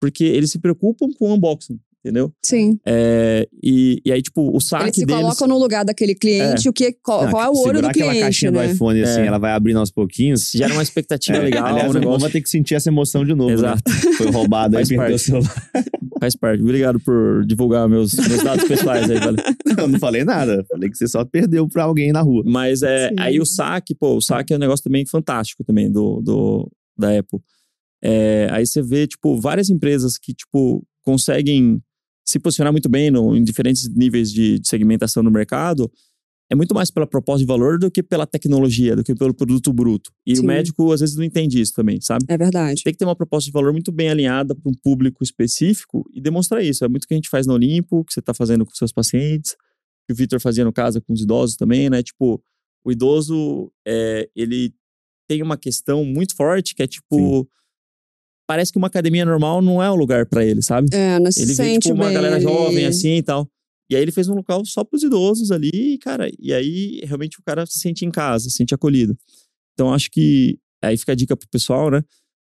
Porque eles se preocupam com o unboxing, entendeu? Sim. É, e, e aí, tipo, o saque Eles se deles... colocam no lugar daquele cliente, o que, qual, Não, qual é o olho segurar do aquela cliente, caixinha né? do iPhone, assim, É. ela vai abrindo aos pouquinhos. Gera uma expectativa É, legal, Aliás, um o negócio vai ter que sentir essa emoção de novo, Exato. né? Foi roubado aí, Faz perdeu o parte. celular. faz parte. Obrigado por divulgar meus, meus dados pessoais aí, valeu. Eu não falei nada. Falei que você só perdeu pra alguém na rua. Mas é, Sim. aí o saque, pô, o saque é um negócio também fantástico também do, do, da Apple. É, aí você vê, tipo, várias empresas que, tipo, conseguem se posicionar muito bem no, em diferentes níveis de, de segmentação no mercado. É muito mais pela proposta de valor do que pela tecnologia, do que pelo produto bruto. E Sim. o médico, às vezes, não entende isso também, sabe? É verdade. tem que ter uma proposta de valor muito bem alinhada para um público específico e demonstrar isso. É muito o que a gente faz no Olimpo, que você está fazendo com seus pacientes, que o Vitor fazia no casa com os idosos também, né? Tipo, o idoso, é, ele tem uma questão muito forte que é tipo. Parece que uma academia normal não é o lugar para ele, sabe? É, não se Ele sente tipo, uma bem galera ali. jovem assim e tal. E aí ele fez um local só para os idosos ali, e, cara, e aí realmente o cara se sente em casa, se sente acolhido. Então acho que aí fica a dica pro pessoal, né?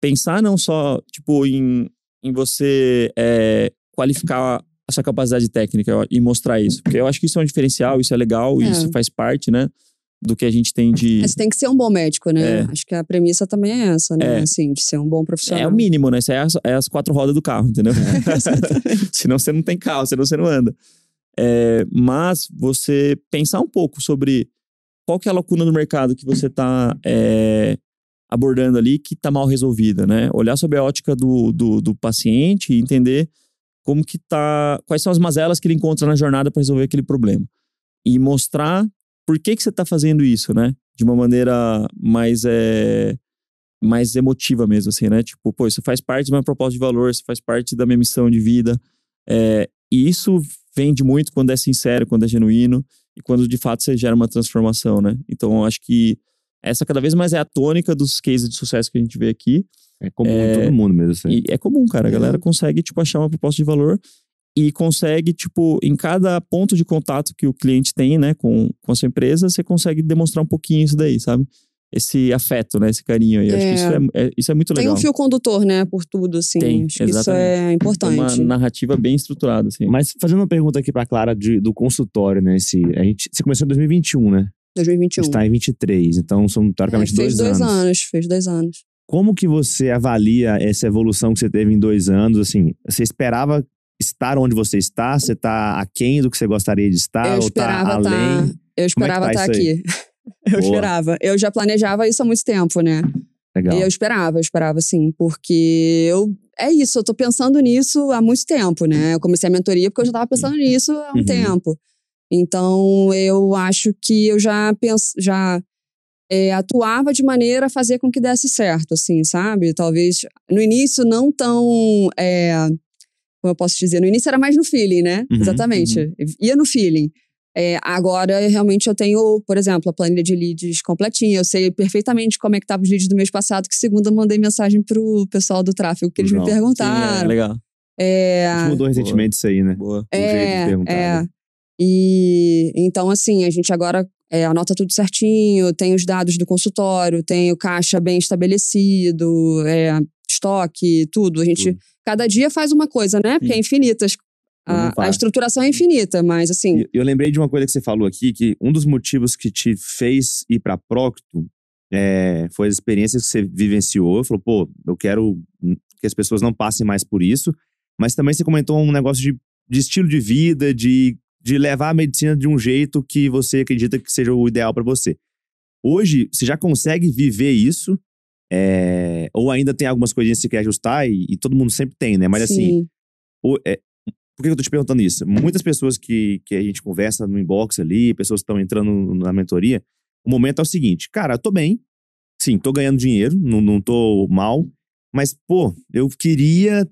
Pensar não só, tipo, em, em você é, qualificar a sua capacidade técnica e mostrar isso. Porque eu acho que isso é um diferencial, isso é legal, É. isso faz parte, né? Do que a gente tem de. Mas tem que ser um bom médico, né? É. Acho que a premissa também é essa, né? É. Assim, de ser um bom profissional. É o mínimo, né? Isso é as, é as quatro rodas do carro, entendeu? senão você não tem carro, senão você não anda. É, mas você pensar um pouco sobre qual que é a lacuna do mercado que você está abordando ali que está mal resolvida, né? Olhar sobre a ótica do, do, do paciente e entender como que tá, quais são as mazelas que ele encontra na jornada para resolver aquele problema. E mostrar por que que você está fazendo isso, né? De uma maneira mais é, mais emotiva mesmo, assim, né? Tipo, pô, isso faz parte da minha proposta de valor, isso faz parte da minha missão de vida. É, e isso vende muito quando é sincero, quando é genuíno e quando de fato você gera uma transformação, né? Então, eu acho que essa cada vez mais é a tônica dos cases de sucesso que a gente vê aqui. É comum É, em todo mundo mesmo. Assim. E é comum, cara. A É. galera consegue, tipo, achar uma proposta de valor e consegue, tipo, em cada ponto de contato que o cliente tem, né, com, com a sua empresa, você consegue demonstrar um pouquinho isso daí, sabe? Esse afeto, né, esse carinho aí. Acho que É. isso é, é- isso é muito Tem legal. um fio condutor, né, por tudo, assim. Tem, Acho que isso exatamente. é Tem importante. uma narrativa bem estruturada, assim. Mas fazendo uma pergunta aqui pra Clara de- do consultório, né? Esse, a gente, você começou em 2021, né? 2021. Está em 23, então são É, teoricamente fez dois, dois anos. anos. Fez dois anos. Como que você avalia essa evolução que você teve em dois anos? Assim, você esperava estar onde você está? Você está aquém do que você gostaria de estar? eu ou tá esperava além? estar. Eu esperava tá estar aqui. eu Boa. esperava. Eu já planejava isso há muito tempo, né? Legal. E eu esperava, eu esperava sim, porque eu é isso, eu tô pensando nisso há muito tempo, né? Eu comecei a mentoria porque eu já tava pensando nisso há um Uhum. tempo. Então, eu acho que eu já pens, já é, atuava de maneira a fazer com que desse certo, assim, sabe? Talvez no início não tão é, como eu posso dizer, no início era mais no feeling, né? Uhum, Exatamente. Ia no feeling. É, agora, realmente, eu tenho, por exemplo, a planilha de leads completinha. Eu sei perfeitamente como é que estavam os leads do mês passado, que segunda eu mandei mensagem pro pessoal do tráfego, que eles João. me Sim, é, perguntaram. legal. É, A gente mudou recentemente isso aí, né? Boa. o jeito de é, perguntar, é. né? E então, assim, a gente agora é, anota tudo certinho, tem os dados do consultório, tem o caixa bem estabelecido, é, estoque, tudo. A gente, Tudo. cada dia faz uma coisa, né? Porque é Sim. infinita. as- Não A, a estruturação é infinita, mas assim, E eu lembrei de uma coisa que você falou aqui, que um dos motivos que te fez ir para Procto é, foi as experiências que você vivenciou. Falou, pô, eu quero que as pessoas não passem mais por isso. Mas também você comentou um negócio de, de estilo de vida, de, de levar a medicina de um jeito que você acredita que seja o ideal para você. Hoje, você já consegue viver isso? É, ou ainda tem algumas coisinhas que você quer ajustar? E, e todo mundo sempre tem, né? Mas assim, sim, o- é, por que eu tô te perguntando isso? Muitas pessoas que, que a gente conversa no inbox ali, pessoas que estão entrando na mentoria, o momento é o seguinte, cara, eu tô bem, sim, tô ganhando dinheiro, não, não tô mal, mas, pô, eu queria.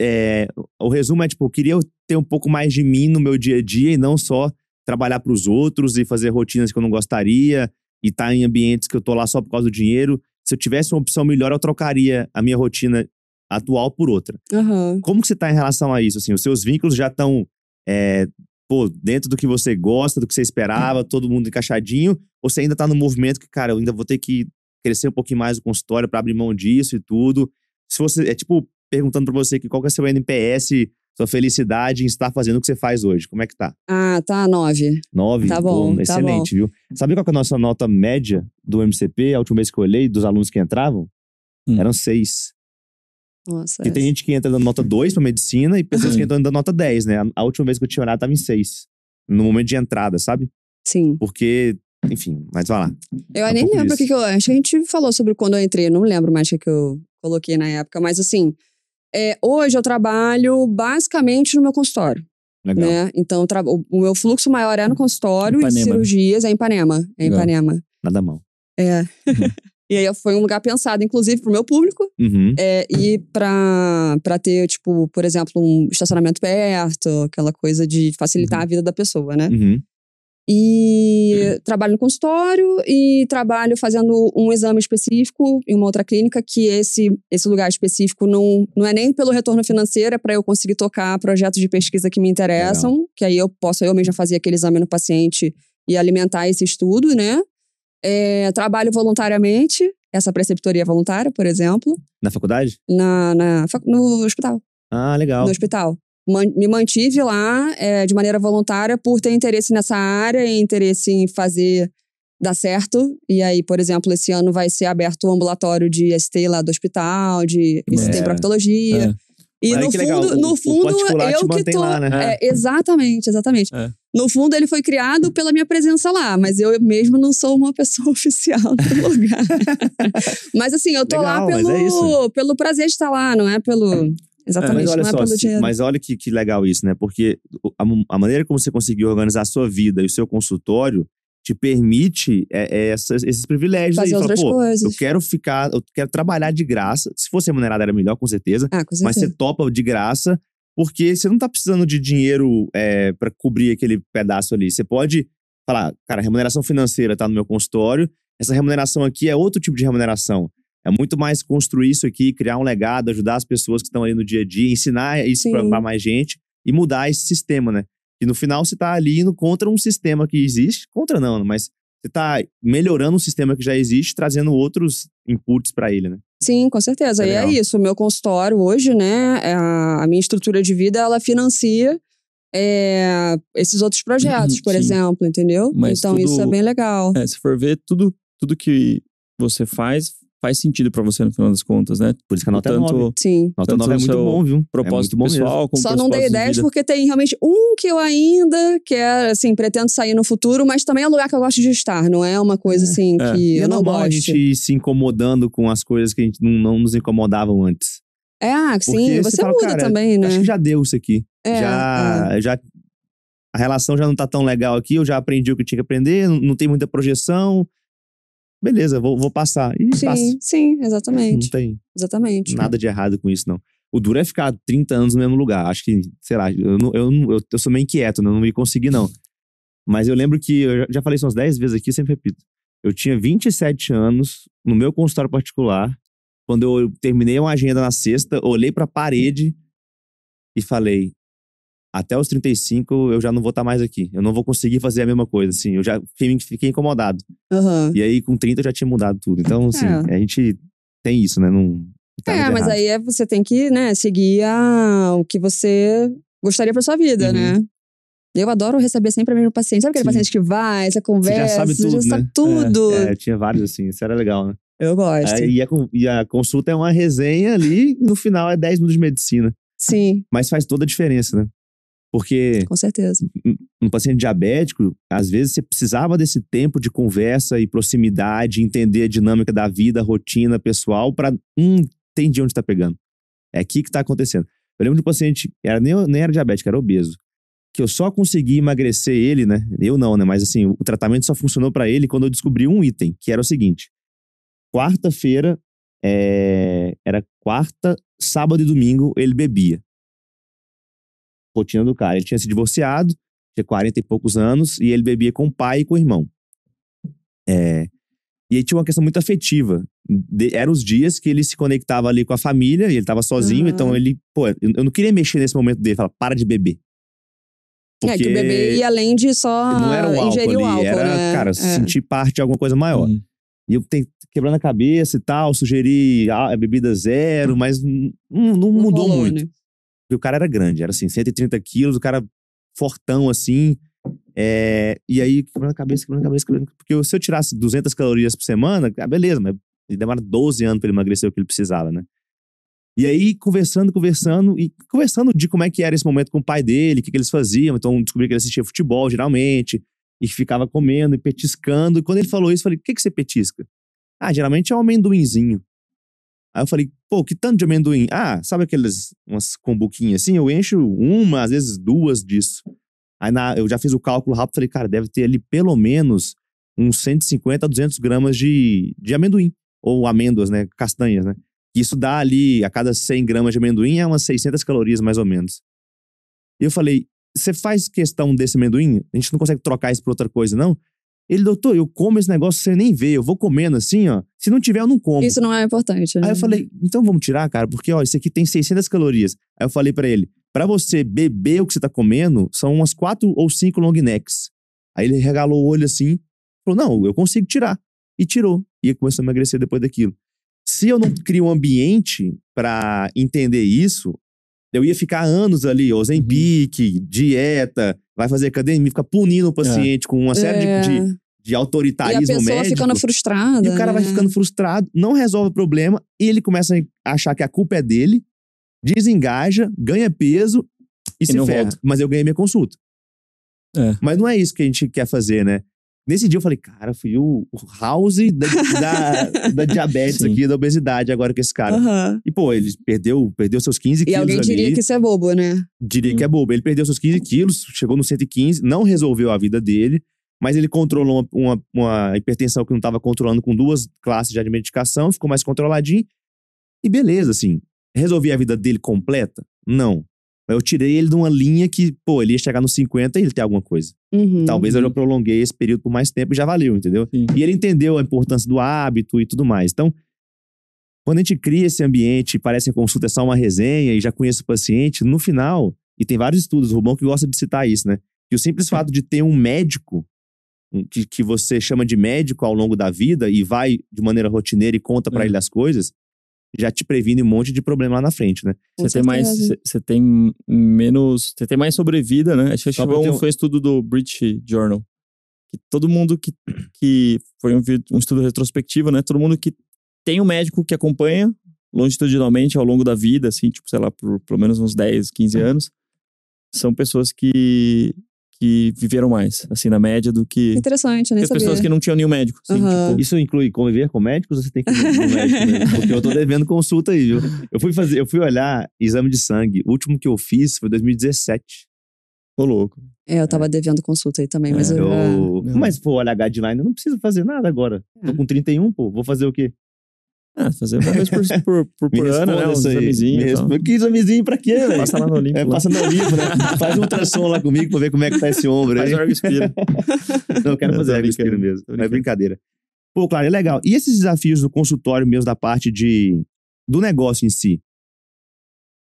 é, o resumo é, tipo, eu queria ter um pouco mais de mim no meu dia a dia e não só trabalhar para os outros e fazer rotinas que eu não gostaria e estar em ambientes que eu tô lá só por causa do dinheiro. Se eu tivesse uma opção melhor, eu trocaria a minha rotina atual por outra. aham. Como que você tá em relação a isso? Assim, os seus vínculos já estão pô, dentro do que você gosta, do que você esperava, todo mundo encaixadinho? Ou você ainda tá no movimento que, cara, eu ainda vou ter que crescer um pouquinho mais o consultório para abrir mão disso e tudo? Se você, é tipo, perguntando pra você que qual que é seu NPS, sua felicidade em estar fazendo o que você faz hoje. Como é que tá? Ah, tá, nove. Nove? Tá bom, tá excelente, viu? Sabe qual que é a nossa nota média do MCP, a última vez que eu olhei, dos alunos que entravam? Hum. Eram seis. Nossa. Porque tem gente que entra dando nota 2 pra medicina e pessoas que entram dando nota 10, né? A- última vez que eu tinha olhado tava em 6. No momento de entrada, sabe? Sim. Porque, enfim, mas vai lá. Eu É um nem pouco lembro o que, que eu. Acho que a gente falou sobre quando eu entrei, eu não lembro mais o que, que eu coloquei na época, mas assim. É, hoje eu trabalho basicamente no meu consultório. Legal. Né? Então, o, meu fluxo maior é no consultório e Ipanema. cirurgias é em Ipanema. É em Legal. Ipanema. Nada mal. É. e aí foi um lugar pensado, inclusive, pro meu público. Uhum. É, e pra, pra ter, tipo, por exemplo, um estacionamento perto, aquela coisa de facilitar a vida da pessoa, né? Uhum. E trabalho no consultório e trabalho fazendo um exame específico em uma outra clínica, que esse, esse lugar específico não, não é nem pelo retorno financeiro, é para eu conseguir tocar projetos de pesquisa que me interessam, que aí eu posso eu mesma fazer aquele exame no paciente e alimentar esse estudo, né? É, trabalho voluntariamente, essa preceptoria voluntária, por exemplo, Na faculdade? na, na, no hospital Ah, legal. no hospital. Me mantive lá é, de maneira voluntária por ter interesse nessa área e interesse em fazer dar certo. E aí, por exemplo, esse ano vai ser aberto o ambulatório de ST lá do hospital, de ST É. em proctologia. É. E no fundo, o- no fundo eu que tô. lá, né? É, exatamente, exatamente. É. No fundo, ele foi criado pela minha presença lá, mas eu mesmo não sou uma pessoa oficial do lugar. mas assim, eu tô Legal, lá pelo, é isso. pelo prazer de estar lá, não é pelo. Exatamente, Mas olha não é só, pelo dinheiro. mas olha que, que legal isso, né? Porque a, a maneira como você conseguiu organizar a sua vida e o seu consultório te permite é, é, essas- esses privilégios Fazer aí. Fala, outras pô, coisas. eu quero ficar, eu quero trabalhar de graça. Se fosse remunerado era melhor, com certeza. Ah, com Mas certeza. você topa de graça, porque você não tá precisando de dinheiro é, para cobrir aquele pedaço ali. Você pode falar, cara, a remuneração financeira tá no meu consultório, essa remuneração aqui é outro tipo de remuneração. É muito mais construir isso aqui, criar um legado, ajudar as pessoas que estão ali no dia a dia, ensinar isso para mais gente, e mudar esse sistema, né? E no final você tá ali indo contra um sistema que existe, contra não, mas você tá melhorando um sistema que já existe, trazendo outros inputs para ele, né? Sim, com certeza. É e é legal. isso. O meu consultório hoje, né? é A, minha estrutura de vida, ela financia é, esses outros projetos, por Sim. exemplo, entendeu? Mas então isso é tudo- bem legal. É, se for ver, tudo, tudo que você faz, faz sentido pra você no final das contas, né? Por isso que a nota é Tanto 9. Sim. Nota tanto 9 é muito bom, viu? propósito é muito bom mesmo. pessoal, como Só não dei propósito de 10 vida. porque tem realmente um que eu ainda quero, assim, pretendo sair no futuro, mas também é um lugar que eu gosto de estar, não é uma coisa assim é. que E é eu não normal a gosto. gente ir se incomodando com as coisas que a gente não, não nos incomodavam antes. É, ah, Porque sim, você você fala, muda também, né? Acho que já deu isso aqui. É, já, já a relação já não tá tão legal aqui, eu já aprendi o que tinha que aprender, não, não tem muita projeção. Beleza, vou, vou passar. E Sim, passa. sim, Não exatamente. tem Exatamente. nada de errado com isso, não. O duro é ficar 30 anos no mesmo lugar. Acho que, sei lá, eu, não- eu, não- eu, eu sou meio inquieto, né? eu não ia conseguir, não. Mas eu lembro que, eu já- falei isso umas 10 vezes aqui, sempre repito. Eu tinha 27 anos, no meu consultório particular, quando eu terminei uma agenda na sexta, olhei pra parede e falei: até os 35 eu já não vou estar mais aqui. Eu não vou conseguir fazer a mesma coisa, assim. Eu já fiquei, fiquei incomodado. Aham. E aí, com 30, eu já tinha mudado tudo. Então, assim, É. a gente tem isso, né? Não, tá É, mas errado. aí é- você tem que, né, seguir a- o que você gostaria pra sua vida, Uhum. né? Eu adoro receber sempre o mesmo paciente. Sabe aquele Sim. paciente que vai, você conversa, sabe você tudo, já sabe né? tudo. É, tinha vários assim, isso era legal, né? Eu gosto. Aí, e, a, e a consulta é uma resenha ali, e no final é 10 minutos de medicina. Sim, Mas faz toda a diferença, né? Porque com certeza. um paciente diabético, às vezes você precisava desse tempo de conversa e proximidade, entender a dinâmica da vida, a rotina pessoal, pra hum, entender onde tá pegando. É aqui que tá acontecendo. Eu lembro de um paciente, era, nem, nem era diabético, era obeso. Que eu só consegui emagrecer ele, né? Eu não, né? Mas assim, o tratamento só funcionou pra ele quando eu descobri um item, que era o seguinte: quarta-feira, é, era quarta, sábado e domingo, ele bebia. Rotina do cara. Ele tinha se divorciado, tinha 40 e poucos anos, e ele bebia com o pai e com o irmão. É, e aí tinha uma questão muito afetiva. De, eram os dias que ele se conectava ali com a família, e ele tava sozinho, então ele, pô, eu, eu não queria mexer nesse momento dele, falar, para de beber. É que o bebê ia além de só não era o álcool ingerir ali, o álcool, era, né? cara, É. sentir parte de alguma coisa maior. Hum. E eu te, quebrando a cabeça e tal, sugeri ah, bebida zero, mas não, não Não mudou rolou, muito. né? Porque o cara era grande, era assim, 130 quilos, o cara fortão assim. É, e aí, quebrando a cabeça, quebrando a cabeça, quebrando, porque se eu tirasse 200 calorias por semana, ah, beleza, mas demora 12 anos pra ele emagrecer o que ele precisava, né? E aí, conversando, conversando, e conversando de como é que era esse momento com o pai dele, o que, que eles faziam. Então, descobri que ele assistia futebol, geralmente, e ficava comendo e petiscando. E quando ele falou isso, eu falei: o que, que você petisca? Ah, geralmente é um amendoinzinho. Aí eu falei, pô, que tanto de amendoim? Ah, sabe aquelas umas combuquinhas assim? Eu encho uma, às vezes duas disso. Aí na- eu já fiz o cálculo rápido, falei, cara, deve ter ali pelo menos uns 150 a 200 gramas de, de amendoim. Ou amêndoas, né? Castanhas, né? Isso dá ali, a cada 100 gramas de amendoim, é umas 600 calorias mais ou menos. E eu falei, você faz questão desse amendoim? A gente não consegue trocar isso por outra coisa, não? Ele, doutor, eu como esse negócio, você nem vê, eu vou comendo assim, ó. Se não tiver, eu não como. Isso não é importante. né? Aí eu falei, então vamos tirar, cara, porque ó, isso aqui tem 600 calorias. Aí eu falei pra ele, pra você beber o que você tá comendo, são umas quatro ou cinco long necks. Aí ele regalou o olho assim, falou, não, eu consigo tirar. E tirou. E começou a emagrecer depois daquilo. Se eu não crio um ambiente pra entender isso, eu ia ficar anos ali, Ozempic, dieta, vai fazer academia, ficar punindo o paciente com uma série de- É. de, de, E a autoritarismo pessoa médico. ficando frustrada. E o cara vai né? ficando frustrado, não resolve o problema, e ele começa a achar que a culpa é dele, desengaja, ganha peso e, E se não ferra. volta. Mas eu ganhei minha consulta. É. Mas não é isso que a gente quer fazer, né? Nesse dia eu falei, cara, fui o, o house da, da, da diabetes Sim. aqui, da obesidade agora com esse cara. Aham. E, pô, ele perdeu, perdeu seus 15 E quilos alguém diria ali. que isso é bobo, né? Diria que é bobo. Ele perdeu seus 15 quilos, chegou no 115, não resolveu a vida dele, mas ele controlou uma, uma, uma hipertensão que não estava controlando com duas classes já de medicação, ficou mais controladinho. E beleza, assim. Resolvi a vida dele completa? Não. Mas eu tirei ele de uma linha que, pô, ele ia chegar nos 50 e ele tem alguma coisa. Uhum. Talvez eu já prolonguei esse período por mais tempo e já valeu, entendeu? Sim. E ele entendeu a importância do hábito e tudo mais. Então, quando a gente cria esse ambiente, parece que a consulta é só uma resenha e já conheço o paciente, no final, e tem vários estudos, o Rubão que gosta de citar isso, né? Que o simples fato de ter um médico, que, que você chama de médico ao longo da vida e vai de maneira rotineira e conta pra É. ele as coisas, já te previne um monte de problema lá na frente, né? Você tem mais, você- tem menos, você tem mais sobrevida, né? Acho que um, foi um estudo do British Journal. Que todo mundo que, que foi um, um estudo retrospectivo, né? Todo mundo que tem um médico que acompanha longitudinalmente ao longo da vida, assim, tipo, sei lá, por pelo menos uns 10, 15 anos, são pessoas que, que viveram mais, assim, na média do que, Interessante, nem as pessoas que não tinham nenhum médico. Assim, Aham. tipo, Isso inclui conviver com médicos ou você tem que ir no médico mesmo? Porque eu tô devendo consulta aí, viu? Eu fui fazer, eu fui olhar exame de sangue. O último que eu fiz foi 2017. Ô, louco. É, eu tava devendo consulta aí também, mas É, eu. Eu... Mas, pô, olha a guideline, eu não preciso fazer nada agora. Tô com 31, pô. Vou fazer o quê? Ah, fazer uma vez por, por, por, Me por ano, né? Uns examezinhos. Me. Que examezinho pra quê, velho? Passa lá no Olimpo. É, lá. passa no Olimpo, né? Faz um ultrassom lá comigo pra ver como é que tá esse ombro aí. Faz órgão espira. Não, eu quero Não, fazer espelho brincando, mesmo. Não é brincadeira. Pô, claro, é legal. E esses desafios do consultório mesmo, da parte de do negócio em si?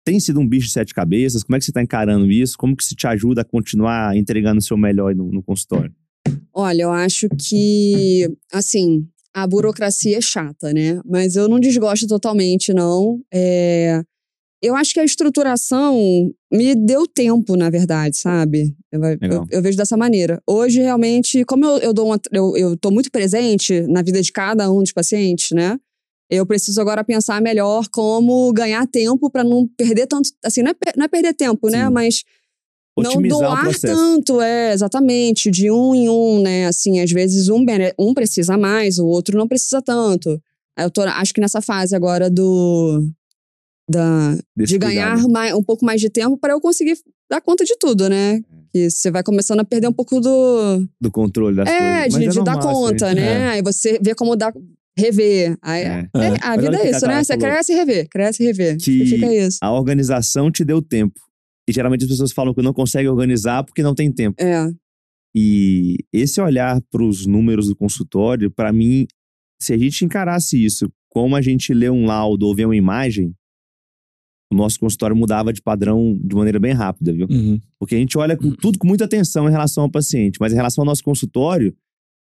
Tem sido um bicho de sete cabeças? Como é que você tá encarando isso? Como que isso te ajuda a continuar entregando o seu melhor no, no consultório? Olha, eu acho que, assim, a burocracia é chata, né? Mas eu não desgosto totalmente, não. É, Eu acho que a estruturação me deu tempo, na verdade, sabe? Eu, eu- eu vejo dessa maneira. Hoje, realmente, como eu, eu dou uma, eu, eu tô muito presente na vida de cada um dos pacientes, né? Eu preciso agora pensar melhor como ganhar tempo para não perder tanto. Assim, não é, não é perder tempo, né? Sim. Não o doar processo. tanto, é, exatamente, de um em um, né? Assim, às vezes um, um precisa mais, o outro não precisa tanto. Eu tô, acho que nessa fase agora do. Da, Desse de cuidado. ganhar mais, um pouco mais de tempo para eu conseguir dar conta de tudo, né? É. Que você vai começando a perder um pouco do. do controle das É, coisas. de, Mas de dar conta, assim. né? Aí você vê como dar. Rever. Aí, É. é, É. a vida o é isso, né? Você falou. cresce e rever, cresce e rever. Que- E fica isso. A organização te deu tempo. E geralmente as pessoas falam que não conseguem organizar porque não tem tempo. É. E esse olhar para os números do consultório, para mim, se a gente encarasse isso como a gente lê um laudo ou vê uma imagem, o nosso consultório mudava de padrão de maneira bem rápida, viu? Uhum. Porque a gente olha com tudo com muita atenção em relação ao paciente, mas em relação ao nosso consultório,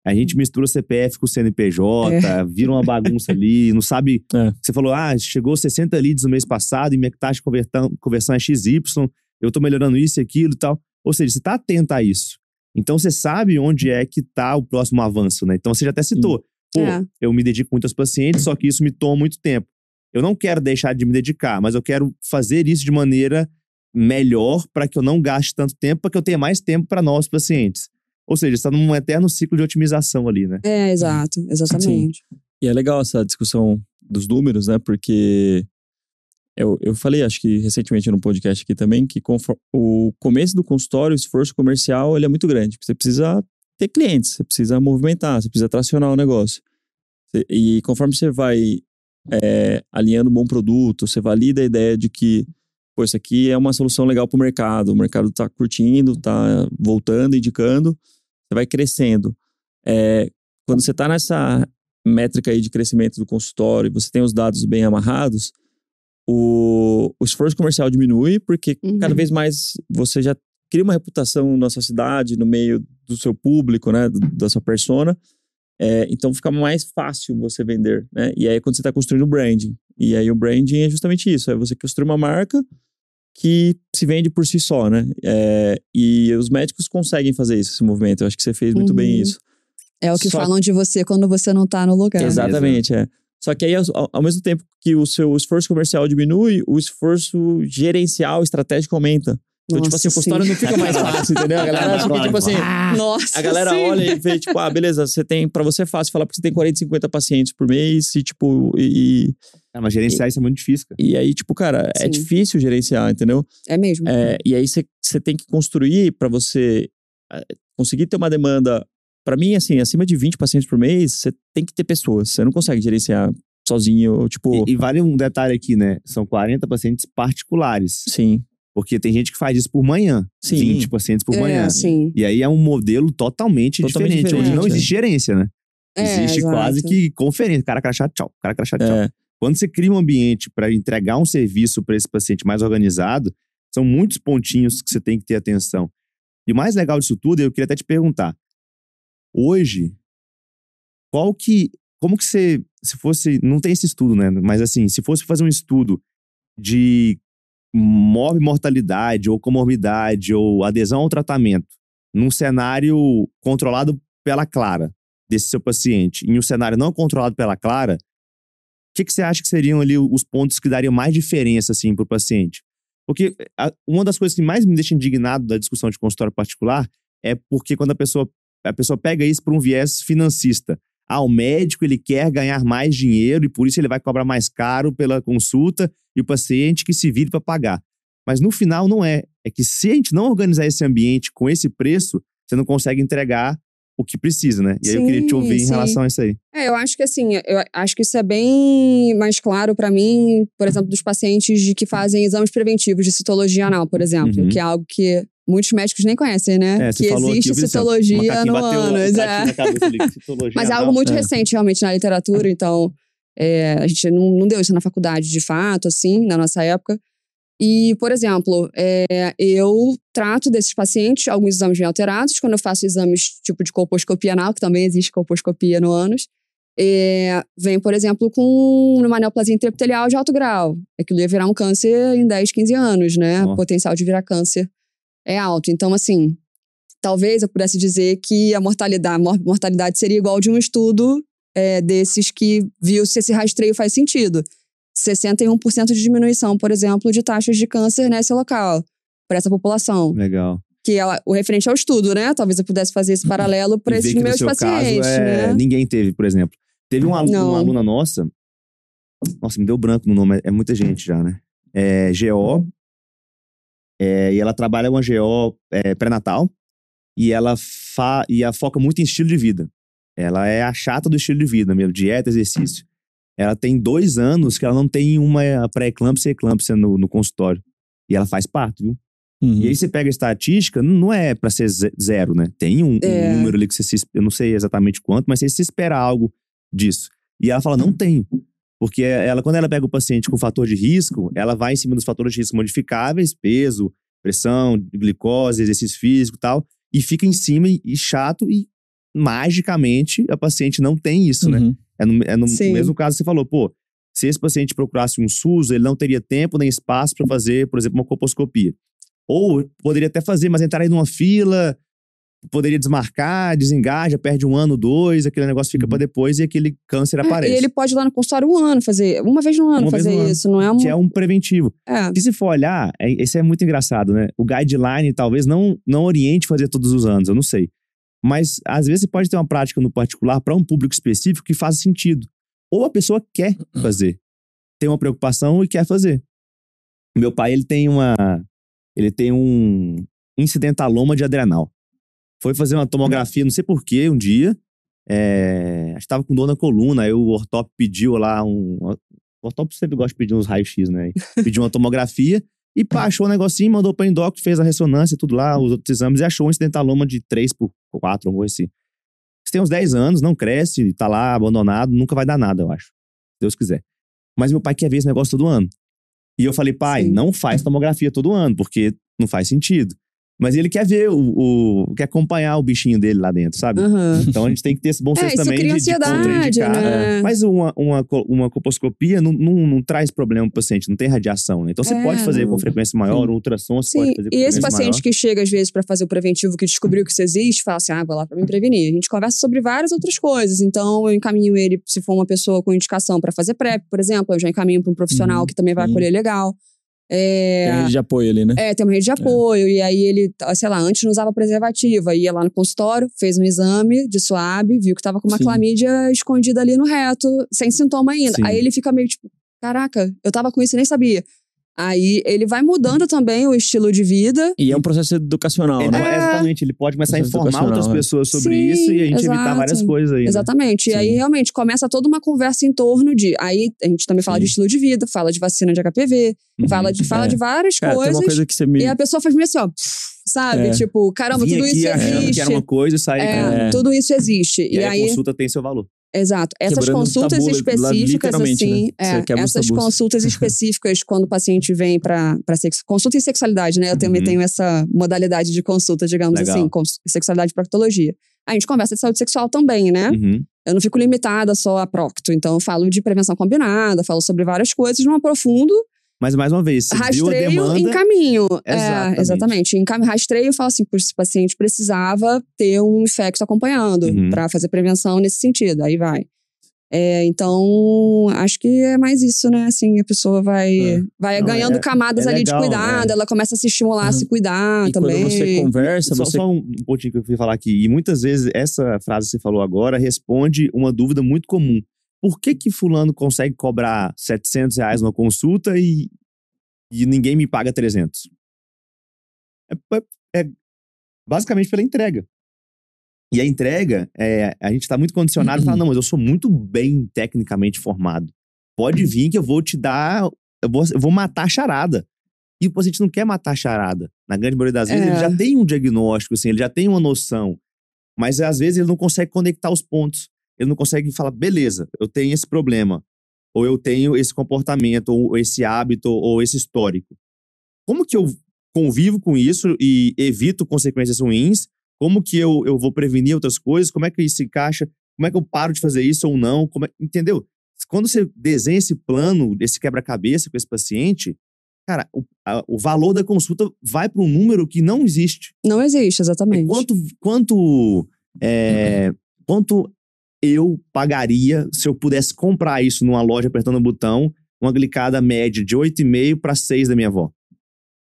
a gente mistura CPF com CNPJ, vira uma bagunça ali, não sabe. É. Você falou, ah, chegou 60 leads no mês passado e minha taxa de convertão- conversão é XY, eu tô melhorando isso e aquilo e tal. Ou seja, você tá atento a isso. Então você sabe onde é que tá o próximo avanço, né? Então você já até citou. Pô, É. eu me dedico muito aos pacientes, só que isso me toma muito tempo. Eu não quero deixar de me dedicar, mas eu quero fazer isso de maneira melhor para que eu não gaste tanto tempo, para que eu tenha mais tempo para novos pacientes. Ou seja, está num eterno ciclo de otimização ali, né? É, exato, exatamente. E é legal essa discussão dos números, né? Porque eu, eu falei, acho que recentemente no podcast aqui também, que o começo do consultório, o esforço comercial, ele é muito grande. Você precisa ter clientes, você precisa movimentar, você precisa tracionar o negócio. E conforme você vai é, alinhando um bom produto, você valida a ideia de que, pô, isso aqui é uma solução legal para o mercado, o mercado está curtindo, está voltando, indicando, você vai crescendo. É, quando você está nessa métrica aí de crescimento do consultório, você tem os dados bem amarrados, o, o esforço comercial diminui, porque Uhum. cada vez mais você já cria uma reputação na sua cidade, no meio do seu público, né, do- da sua persona. É, então fica mais fácil você vender, né? E aí é quando você está construindo o branding. E aí o branding é justamente isso, é você construir uma marca que se vende por si só, né? É, e os médicos conseguem fazer isso, esse movimento. Eu acho que você fez muito bem Uhum. isso. É o que Só- falam de você quando você não tá no lugar. Exatamente, é. Só que aí, ao, ao mesmo tempo que o seu esforço comercial diminui, o esforço gerencial, estratégico aumenta. Então, tipo assim, o Nossa, consultório sim. não fica mais fácil, entendeu? A galera que, tipo assim, Nossa, a galera sim. olha e vê, tipo, ah, beleza, você tem, pra você é fácil falar porque você tem 40, 50 pacientes por mês e, tipo, e, Ah, mas gerenciar isso é muito difícil, cara. e aí, tipo, cara, é Sim. difícil gerenciar, entendeu? É mesmo. É, e aí você- você tem que construir pra você é, conseguir ter uma demanda. Pra mim, assim, acima de 20 pacientes por mês, você tem que ter pessoas. Você não consegue gerenciar sozinho, tipo. E, e vale um detalhe aqui, né? São 40 pacientes particulares. Sim, Porque tem gente que faz isso por manhã. Sim. 20 pacientes por é, manhã. sim. E aí é um modelo totalmente, Totalmente diferente, onde diferente, não é. existe gerência, né? É, existe exato. quase que conferência. Cara crachá, tchau. Cara crachá, tchau. é, Quando você cria um ambiente para entregar um serviço para esse paciente mais organizado, São muitos pontinhos que você tem que ter atenção. E o mais legal disso tudo, eu queria até te perguntar. Hoje, qual que. Como que você. Se fosse. Não tem esse estudo, né? Mas assim, se fosse fazer um estudo de mortalidade ou comorbidade ou adesão ao tratamento num cenário controlado pela Clara desse seu paciente, em um cenário não controlado pela Clara, o que, que você acha que seriam ali os pontos que dariam mais diferença assim para o paciente? Porque a, uma das coisas que mais me deixa indignado da discussão de consultório particular é porque quando a pessoa a pessoa pega isso por um viés financista. Ah, o médico ele quer ganhar mais dinheiro e por isso ele vai cobrar mais caro pela consulta e o paciente que se vire para pagar. Mas no final não é. É que se a gente não organizar esse ambiente com esse preço, você não consegue entregar o que precisa, né? E aí eu queria te ouvir sim. em relação a isso aí. É, eu acho que assim, eu acho que isso é bem mais claro para mim, por exemplo, dos pacientes de que fazem exames preventivos de citologia anal, por exemplo, uhum. que é algo que muitos médicos nem conhecem, né? É, que existe aqui, citologia no ânus. É. Mas é algo muito é. recente, realmente, na literatura, então é, a gente não, não deu isso na faculdade de fato, assim, na nossa época. E, por exemplo, é, eu trato desses pacientes alguns exames bem alterados. Quando eu faço exames tipo de colposcopia anal, que também existe colposcopia no ânus, é, vem, por exemplo, com uma neoplasia intraepitelial de alto grau. Aquilo ia virar um câncer em 10, 15 anos, né? Oh. Potencial de virar câncer é alto. Então, assim, talvez eu pudesse dizer que a mortalidade, a mortalidade seria igual de um estudo é, desses que viu se esse rastreio faz sentido. 61% de diminuição, por exemplo, de taxas de câncer nesse local, para essa população. Legal. Que é o referente ao estudo, né? Talvez eu pudesse fazer esse paralelo para esses meus pacientes. Caso, é... né? Ninguém teve, por exemplo. Teve uma, uma, aluna nossa. Nossa, me deu branco no nome, é muita gente já, né? É, GO. É, e ela trabalha uma GO é, pré-natal. E ela fa, e ela foca muito em estilo de vida. Ela é a chata do estilo de vida mesmo, dieta, exercício. Ela tem dois anos que ela não tem uma pré-eclâmpsia e eclâmpsia no, no consultório. E ela faz parto, viu? Uhum. E aí você pega a estatística, não é para ser zero, né? Tem um, é. um, número ali que você se, eu não sei exatamente quanto, mas você se espera algo disso. E ela fala, não tenho. Porque ela, quando ela pega o paciente com fator de risco, ela vai em cima dos fatores de risco modificáveis, peso, pressão, glicose, exercício físico e tal, e fica em cima e, e chato, e magicamente a paciente não tem isso, né? uhum. né? É no, é no mesmo caso que você falou, pô, se esse paciente procurasse um SUS, ele não teria tempo nem espaço para fazer, por exemplo, uma coposcopia. Ou poderia até fazer, mas entrar aí numa fila, poderia desmarcar, desengaja, perde um ano, dois, aquele negócio fica para uhum. depois e aquele câncer é, aparece. E ele pode ir lá no consultório um ano fazer, uma vez no ano uma fazer no isso, ano, não é um... Que é um preventivo. É. E se for olhar, é, esse é muito engraçado, né? O guideline talvez não, não oriente fazer todos os anos, eu não sei. Mas às vezes você pode ter uma prática no particular para um público específico que faz sentido. Ou a pessoa quer fazer. Tem uma preocupação e quer fazer. Meu pai, ele tem uma. Ele tem um incidentaloma de adrenal. Foi fazer uma tomografia, não sei porquê, um dia. É, acho que tava com dor na coluna, aí o ortop pediu lá um. O ortop sempre gosta de pedir uns raios-x, né? Pediu uma tomografia. E pá, achou um negocinho, mandou pra endócrino, fez a ressonância, tudo lá, os outros exames, e achou um incidentaloma de 3 por 4, ou assim. Você tem uns 10 anos, não cresce, tá lá abandonado, nunca vai dar nada, eu acho. Se Deus quiser. Mas meu pai quer ver esse negócio todo ano. E eu falei, pai, Sim. não faz tomografia todo ano, porque não faz sentido. Mas ele quer ver o, o, quer acompanhar o bichinho dele lá dentro, sabe? Uhum. Então a gente tem que ter esse bom senso é, também de, de contraindicar. Né? Mas uma, uma, uma coposcopia não, não, não traz problema pro paciente, não tem radiação, né? Então você é, pode fazer com frequência maior, um ultrassom você Sim. pode fazer com E esse paciente maior. que chega às vezes para fazer o preventivo, que descobriu que isso existe, fala assim: ah, vou lá para me prevenir. A gente conversa sobre várias outras coisas. Então eu encaminho ele, se for uma pessoa com indicação para fazer PrEP, por exemplo, eu já encaminho para um profissional uhum. que também vai acolher legal. É, tem uma rede de apoio ali, né? É, tem uma rede de é. apoio. É. E aí ele, sei lá, antes não usava preservativa. Ia lá no consultório, fez um exame de suave, viu que tava com uma Sim. clamídia escondida ali no reto, sem sintoma ainda. Sim. Aí ele fica meio tipo, caraca, eu tava com isso e nem sabia. Aí ele vai mudando também o estilo de vida. E é um processo educacional, é, né? É, exatamente. Ele pode começar a informar outras é. pessoas sobre Sim, isso e a gente exato. evitar várias coisas aí. Né? Exatamente. Né? E aí realmente começa toda uma conversa em torno de. Aí a gente também fala Sim. de estilo de vida, fala de vacina de HPV, uhum. fala, de, fala é. de várias Cara, coisas. Tem uma coisa que você me... E a pessoa faz meio assim, ó. Sabe? É. Tipo, caramba, Vim tudo isso existe. que era uma coisa e é, Tudo isso existe. E, e aí a consulta tem seu valor. Exato. Essas Quebrando consultas tabu, específicas, literalmente, assim, né? É, essas tabus. consultas específicas quando o paciente vem para sexo, consulta em sexualidade, né? Eu também Uhum. tenho essa modalidade de consulta, digamos Legal. assim, com sexualidade e proctologia. A gente conversa de saúde sexual também, né? Uhum. Eu não fico limitada só a procto, então eu falo de prevenção combinada, falo sobre várias coisas, não aprofundo, Mas mais uma vez, você viu a rastreio, demanda. encaminho. Exatamente. É, exatamente. Encam... Rastreio, falo assim, esse paciente precisava ter um infecto acompanhando Uhum. para fazer prevenção nesse sentido. Aí vai. É, então, acho que é mais isso, né? Assim, a pessoa vai, É. vai Não, ganhando é- camadas é ali legal, de cuidado, é. ela começa a se estimular a Uhum. se cuidar E também. quando você conversa, Só, você só um pontinho que eu fui falar aqui. E muitas vezes essa frase que você falou agora responde uma dúvida muito comum. Por que que fulano consegue cobrar 700 reais numa consulta e, e ninguém me paga 300? É, é- é basicamente pela entrega. E a entrega, é, a gente está muito condicionado a falar, não, mas eu sou muito bem tecnicamente formado. Pode vir que eu vou te dar, eu vou, eu vou matar a charada. E o paciente não quer matar a charada. Na grande maioria das vezes, É. ele já tem um diagnóstico, assim, ele já tem uma noção. Mas às vezes ele não consegue conectar os pontos. Ele não consegue falar, beleza, eu tenho esse problema. Ou eu tenho esse comportamento, ou esse hábito, ou esse histórico. Como que eu convivo com isso e evito consequências ruins? Como que eu, eu vou prevenir outras coisas? Como é que isso se encaixa? Como é que eu paro de fazer isso ou não? Como é- entendeu? Quando você desenha esse plano, esse quebra-cabeça com esse paciente, cara, o, a- o valor da consulta vai para um número que não existe. Não existe, É exatamente. quanto, quanto, é, quanto eu pagaria se eu pudesse comprar isso numa loja apertando o botão, uma glicada média de 8,5 para 6 da minha avó?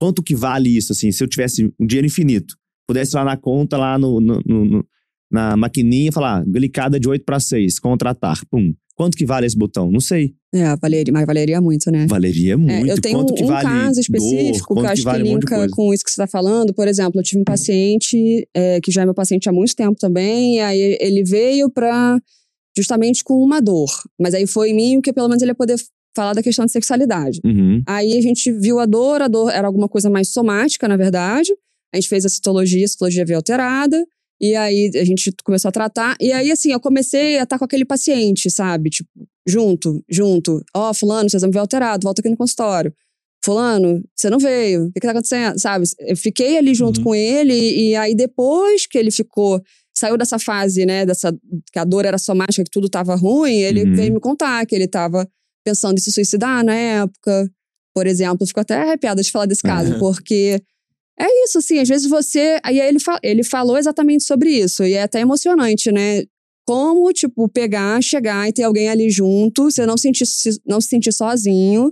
Quanto que vale isso, assim, se eu tivesse um dinheiro infinito? Pudesse ir lá na conta, lá no, no- no- na maquininha, falar, glicada de 8 para 6, contratar, pum. Quanto que vale esse botão? Não sei. É, valeria, mas valeria muito, né? Valeria É, muito. eu tenho quanto que um vale caso específico dor, que eu acho que, vale um de linka coisa. com isso que você está falando. Por exemplo, eu tive um paciente é, que já é meu paciente há muito tempo também, e aí ele veio para justamente com uma dor. Mas aí foi em mim que pelo menos ele ia poder falar da questão de sexualidade. Uhum. Aí a gente viu a dor, a dor era alguma coisa mais somática, na verdade. A gente fez a citologia, a citologia veio alterada. E aí a gente começou a tratar. E aí, assim, eu comecei a estar com aquele paciente, sabe? Tipo, junto, junto. Ó, fulano, seu exame veio alterado, volta aqui no consultório. Fulano, você não veio, o que, que tá acontecendo? Sabe? Eu fiquei ali junto Uhum. com ele, e aí depois que ele ficou, saiu dessa fase, né, dessa, que a dor era somática, que tudo tava ruim, ele Uhum. veio me contar que ele tava pensando em se suicidar na época, por exemplo. Fico até arrepiada de falar desse caso, Uhum. porque é isso, assim, às vezes você. Aí ele, fa- ele falou exatamente sobre isso, e é até emocionante, né? Como, tipo, pegar, chegar e ter alguém ali junto, você não, sentir, se- não se sentir sozinho,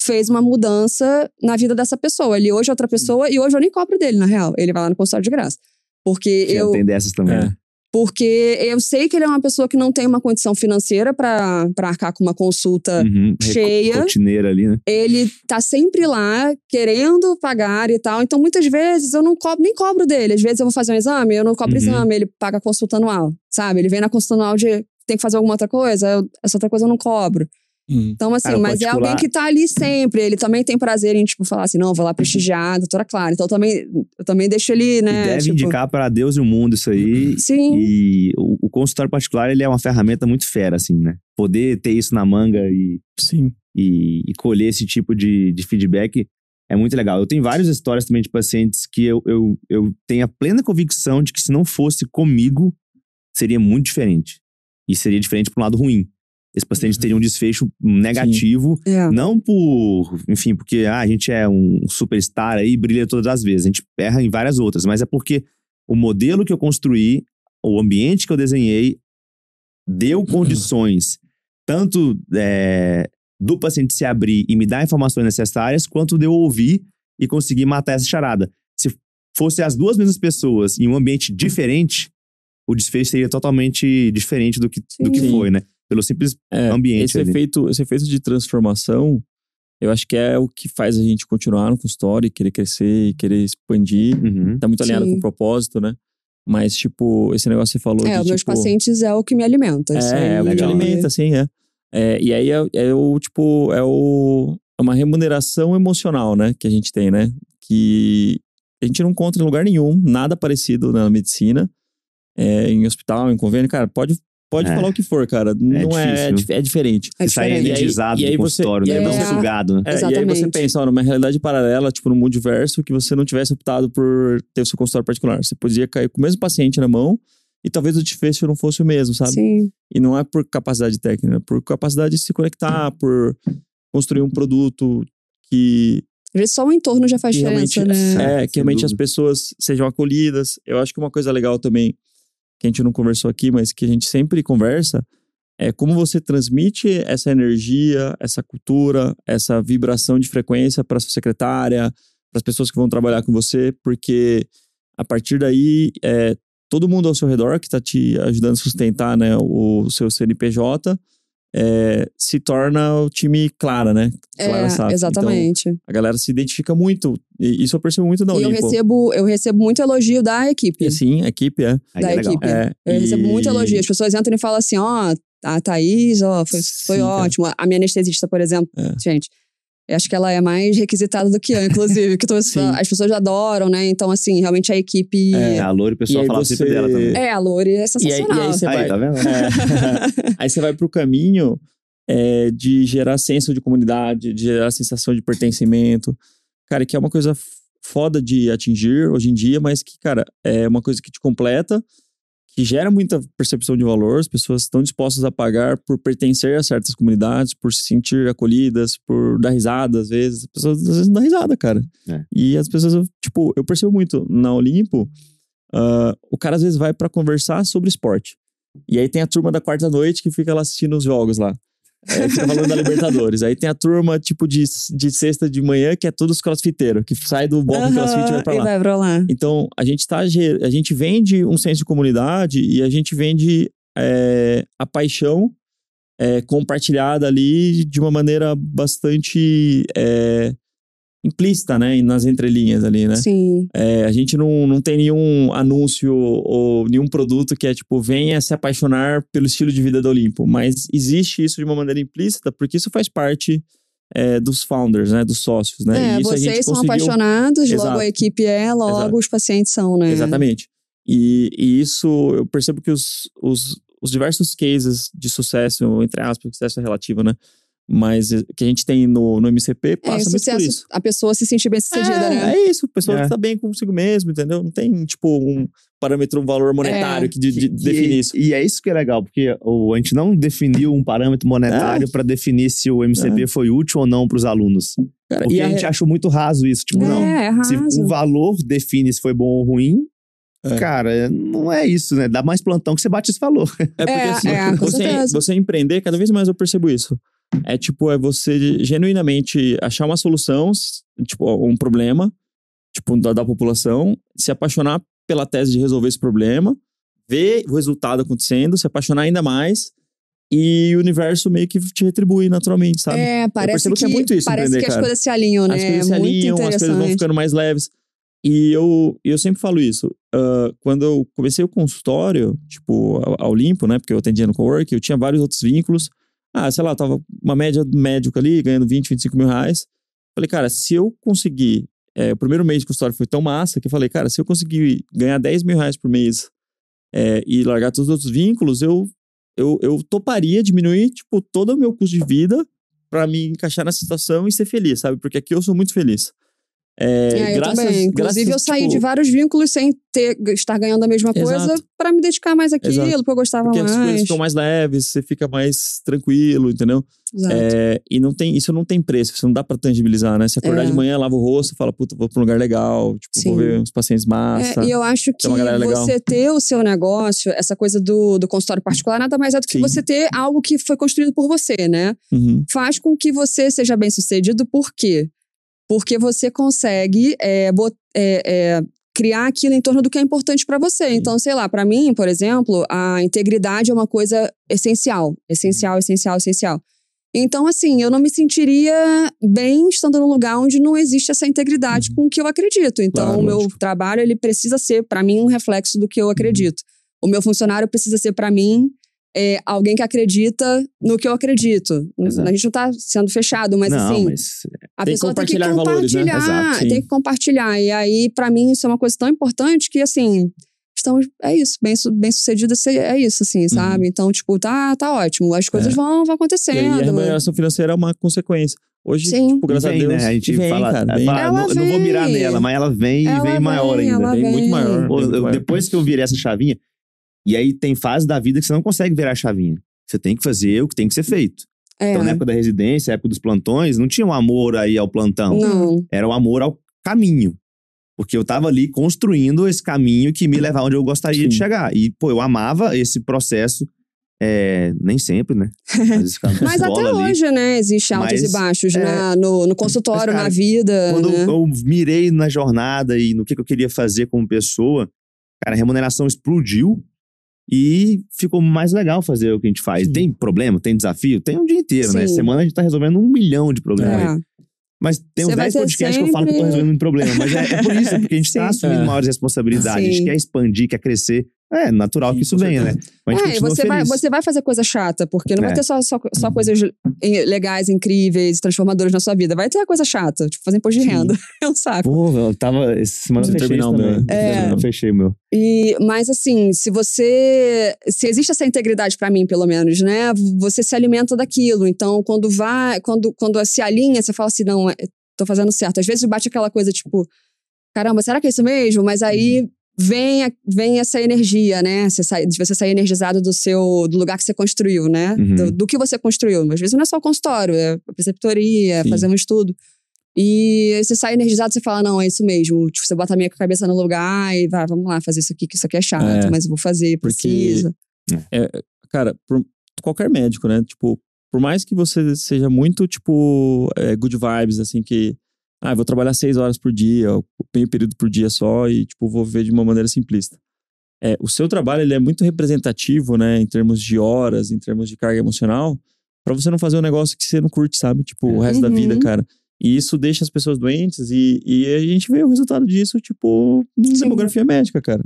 fez uma mudança na vida dessa pessoa. Ele hoje é outra pessoa e hoje eu nem cobro dele, na real. Ele vai lá no consultório de graça. Porque Que eu. Tem dessas também. É. Porque eu sei que ele é uma pessoa que não tem uma condição financeira para arcar com uma consulta Uhum. cheia. Rotineira ali, né? ele tá sempre lá querendo pagar e tal. Então, muitas vezes eu não cobro, nem cobro dele. Às vezes eu vou fazer um exame, eu não cobro Uhum. exame, ele paga a consulta anual, sabe? Ele vem na consulta anual de tem que fazer alguma outra coisa, eu- essa outra coisa eu não cobro. Hum. Então, assim, Cara, mas é alguém que tá ali sempre. Ele também tem prazer em, tipo, falar assim, não, vou lá prestigiar a doutora Clara. Então, eu também, eu também deixo ele, né? E deve tipo, indicar para Deus e o mundo isso aí. Sim. E o, o consultório particular, ele é uma ferramenta muito fera, assim, né? Poder ter isso na manga e, Sim. e, e colher esse tipo de, de feedback é muito legal. Eu tenho várias histórias também de pacientes que eu, eu, eu tenho a plena convicção de que se não fosse comigo, seria muito diferente. E seria diferente para um lado ruim. Esse paciente teria um desfecho negativo É. não por, enfim, porque ah, a gente é um superstar aí e brilha todas as vezes. A gente erra em várias outras, mas é porque o modelo que eu construí, o ambiente que eu desenhei, deu condições tanto é, do paciente se abrir e me dar informações necessárias, quanto de eu ouvir e conseguir matar essa charada. Se fosse as duas mesmas pessoas em um ambiente diferente, o desfecho seria totalmente diferente do que, do que foi, né? Pelo simples É, ambiente esse ali. efeito, esse efeito de transformação, eu acho que é o que faz a gente continuar no consultório, querer crescer, querer expandir. Uhum. Tá muito alinhado Sim. com o propósito, né? Mas, tipo, esse negócio que você falou É, de, os meus tipo, pacientes é o que me alimenta. É, aí. é o que te legal. alimenta, assim, é. É, e aí é, é o, tipo, é, o, é uma remuneração emocional, né? Que a gente tem, né? Que a gente não encontra em lugar nenhum, nada parecido na medicina. É, em hospital, em convênio, cara, pode pode É. falar o que for, cara. Não é, dif- é diferente. É Sai diferente. energizado E aí- e aí do consultório, né? Não sugado, né? É, e aí você Exatamente. pensa, ó, numa realidade paralela, tipo, no multiverso, que você não tivesse optado por ter o seu consultório particular. Você podia cair com o mesmo paciente na mão e talvez o desfecho não fosse o mesmo, sabe? Sim. E não é por capacidade técnica, é por capacidade de se conectar, por construir um produto que, Às vezes só o entorno já faz diferença, né? é, que realmente as dúvida. pessoas sejam acolhidas. Eu acho que uma coisa legal também, que a gente não conversou aqui, mas que a gente sempre conversa, é como você transmite essa energia, essa cultura, essa vibração de frequência para sua secretária, para as pessoas que vão trabalhar com você, porque a partir daí, é, todo mundo ao seu redor que está te ajudando a sustentar né, o, seu CNPJ é, se torna o time Clara, né? Clara É, SAP. Então, exatamente. a galera se identifica muito. E isso eu percebo muito na e eu Olimpo. recebo, eu recebo muito elogio da equipe. E sim, a equipe é. Aí da é equipe. é Eu e- recebo muito elogio. As pessoas entram e falam assim, ó, a Thaís, ó, foi, foi Sim, cara. ótimo. A minha anestesista, por exemplo, É. gente, eu acho que ela é mais requisitada do que eu, inclusive. que todas- as pessoas adoram, né? Então, assim, realmente a equipe... É, a Lore, o pessoal falava você- sempre dela também. É, a Lori é E aí, e sensacional. aí você Aí, vai. tá vendo? é. aí você vai pro caminho é, de gerar senso de comunidade, de gerar sensação de pertencimento. Cara, que é uma coisa foda de atingir hoje em dia, mas que, cara, é uma coisa que te completa, que gera muita percepção de valor. As pessoas estão dispostas a pagar por pertencer a certas comunidades, por se sentir acolhidas, por dar risada às vezes. As pessoas às vezes não dão risada, cara. É. E as pessoas, tipo, eu percebo muito na Olimpo, ah, o cara às vezes vai pra conversar sobre esporte. E aí tem a turma da quarta noite que fica lá assistindo os jogos lá. É, fica falando da Libertadores. Aí tem a turma, tipo, de, de sexta de manhã, que é todos crossfiteiros, que sai do bloco Aham, crossfit e vai pra lá. vai pra lá. Então, a gente tá. A gente vende um senso de comunidade e a gente vende é, a paixão é, compartilhada ali de uma maneira bastante é, implícita, né? Nas entrelinhas ali, né? Sim. É, a gente não, não tem nenhum anúncio ou nenhum produto que é tipo, venha se apaixonar pelo estilo de vida da Olimpo. Mas existe isso de uma maneira implícita, porque isso faz parte é, dos founders, né? Dos sócios, né? É, e vocês são conseguiu... apaixonados, Exato. logo a equipe é, logo Exato. os pacientes são, né? Exatamente. E, e isso, eu percebo que os, os, os diversos cases de sucesso, entre aspas, sucesso é relativo, né? Mas eh, que a gente tem no, no MCP É, passa muito por sucesso, isso. a pessoa se sentir bem sucedida, é, né? é isso, a pessoa É. tá bem consigo mesmo, entendeu? Não tem, tipo, um parâmetro, um valor monetário É. que de, de, define isso. E é isso que é legal, porque o, a gente não definiu um parâmetro monetário pra definir se o MCP foi útil ou não pros alunos. Cara, Porque e a, a, gente achou muito raso isso. Tipo, não. É, é Se raso. o valor define se foi bom ou ruim, É. cara, não é isso, né? Dá mais plantão que você bate esse valor. É porque É, assim, é, você, você empreender, cada vez mais eu percebo isso. É tipo, é você genuinamente achar uma solução, tipo, um problema, tipo, da, da população, se apaixonar pela tese de resolver esse problema, ver o resultado acontecendo, se apaixonar ainda mais e o universo meio que te retribui naturalmente, sabe? É, parece que, que é muito isso, parece que as cara. coisas se alinham, né? As coisas se é muito alinham, as coisas vão ficando mais leves. E eu, eu sempre falo isso. ah, quando eu comecei o consultório, tipo, a- a Olimpo, né? Porque eu atendia no cowork, eu tinha vários outros vínculos. Ah, sei lá, tava uma média do médico ali, ganhando 20, 25 mil reais. Falei, cara, se eu conseguir. é, o primeiro mês de consultório foi tão massa que eu falei, cara, se eu conseguir ganhar 10 mil reais por mês é, e largar todos os outros vínculos, eu, eu, eu toparia diminuir, tipo, todo o meu custo de vida pra me encaixar nessa situação e ser feliz, sabe? Porque aqui eu sou muito feliz. É, É, eu graças, também. Inclusive, graças, eu saí tipo, de vários vínculos sem ter, estar ganhando a mesma coisa pra me dedicar mais àquilo, Exato. porque eu gostava Porque as coisas mais. ficam mais leves, você fica mais tranquilo, entendeu? Exato. É, e não tem, isso não tem preço, isso não dá pra tangibilizar, né? Se acordar É. de manhã, lava o rosto, fala, puta, vou pra um lugar legal, tipo, Sim. vou ver uns pacientes massa. É, e eu acho que você ter o seu negócio, essa coisa do, do consultório particular, nada mais é do que Sim. você ter algo que foi construído por você, né? Uhum. Faz com que você seja bem sucedido, por quê? Porque você consegue é, é, é, criar aquilo em torno do que é importante para você. Então, sei lá, para mim, por exemplo, a integridade é uma coisa essencial. Essencial, essencial, essencial. Então, assim, eu não me sentiria bem estando num lugar onde não existe essa integridade com o que eu acredito. Então, Claro, o meu lógico. trabalho, ele precisa ser, para mim, um reflexo do que eu acredito. O meu funcionário precisa ser, para mim, é, alguém que acredita no que eu acredito. Exato. A gente não tá sendo fechado, mas não, assim, mas a Tem que pessoa tem que compartilhar valores, né? compartilhar, Exato, tem que compartilhar. E aí, pra mim, isso é uma coisa tão importante que, assim, estamos, é isso, bem, bem sucedido é isso, assim, sabe? Então, tipo, tá, tá ótimo, as coisas Uhum. É. vão, vão E aí a acontecendo. remuneração financeira é uma consequência. Hoje, Sim. tipo, graças vem, a Deus. né? A gente vem, fala, cara, vem. fala, Ela não, eu não vou mirar nela, mas ela vem e vem maior ainda. Vem muito maior. Pô, vem muito eu- maior. depois que eu virei essa chavinha, e aí tem fase da vida que você não consegue virar a chavinha. Você tem que fazer o que tem que ser feito. É, Então, na época da residência, na época dos plantões, não tinha um amor aí ao plantão. não. Era o amor ao caminho. Porque eu tava ali construindo esse caminho que me levava onde eu gostaria de Sim. chegar. E, pô, eu amava esse processo. é, nem sempre, né? Mas até ali. hoje, né? Existe altos Mas, e baixos é, na, no, no consultório, mas, cara, na vida. Quando né? eu mirei na jornada e no que, que eu queria fazer como pessoa, cara, a remuneração explodiu e ficou mais legal fazer o que a gente faz. Sim. Tem problema, tem desafio? Tem o dia inteiro, né? Sim. Semana a gente tá resolvendo um milhão de problemas. É. Mas tem uns Você vai 10 ter podcasts que eu falo que eu tô sempre- resolvendo um problema. Mas é, é por isso, porque a gente tá Sim. assumindo É. maiores responsabilidades. A gente quer expandir, quer crescer. É natural Sim, que isso venha, né? Mas a gente É, e você vai, você vai fazer coisa chata, porque não É. vai ter só, só, só coisas eh, legais, incríveis, transformadoras na sua vida. Vai ter coisa chata, tipo fazer imposto de renda. É um saco. Pô, eu tava. Essa semana eu terminar o meu? É. Eu fechei o meu. E, mas assim, se você. Se existe essa integridade pra mim, pelo menos, né? Você se alimenta daquilo. Então, quando vai. Quando, quando se alinha, você fala assim, não, é, tô fazendo certo. Às vezes bate aquela coisa, tipo, caramba, será que é isso mesmo? Mas aí vem, a- vem essa energia, né? Você sai, de você sair energizado do seu. do lugar que você construiu, né? Uhum. Do, do que você construiu. Às vezes não é só o consultório, é a preceptoria, é Sim. fazer um estudo. E você sai energizado, você fala, não, é isso mesmo. Tipo, você bota a minha cabeça no lugar e vai, vamos lá, fazer isso aqui, que isso aqui é chato, É. mas eu vou fazer, Porque- precisa. cara, por- qualquer médico, né? Tipo, por mais que você seja muito, tipo, é, good vibes, assim, que. Ah, eu vou trabalhar seis horas por dia, meio período por dia só, e, tipo, vou viver de uma maneira simplista. É, o seu trabalho, ele é muito representativo, né? Em termos de horas, em termos de carga emocional, pra você não fazer um negócio que você não curte, sabe? Tipo, o resto da Uhum. vida, cara. E isso deixa as pessoas doentes, e, e a gente vê o resultado disso, tipo, Sim. demografia médica, cara.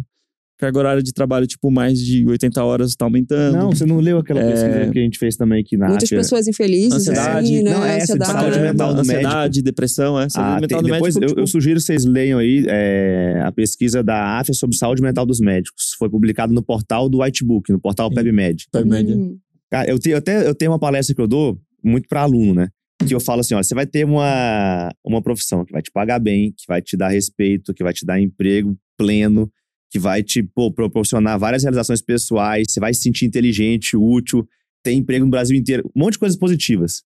Carga horária de trabalho, tipo, mais de 80 horas tá aumentando. Não, você não leu aquela É. pesquisa que a gente fez também aqui na Muitas pessoas infelizes, Ansiedade. assim, né? Não, é essa de Ansiedade. saúde mental do ansiedade, depressão, é. Saúde Ah, mental tem- do depois médico, eu, tipo, eu sugiro que vocês leiam aí é, a pesquisa da AFIA sobre saúde mental dos médicos. Foi publicado no portal do Whitebook, no portal. PebMed. Média. Hum, Cara, eu tenho até eu tenho uma palestra que eu dou muito para aluno, né? Que eu falo assim, ó, você vai ter uma, uma profissão que vai te pagar bem, que vai te dar respeito, que vai te dar emprego pleno, que vai te pô, proporcionar várias realizações pessoais, você vai se sentir inteligente, útil, tem emprego no Brasil inteiro, um monte de coisas positivas.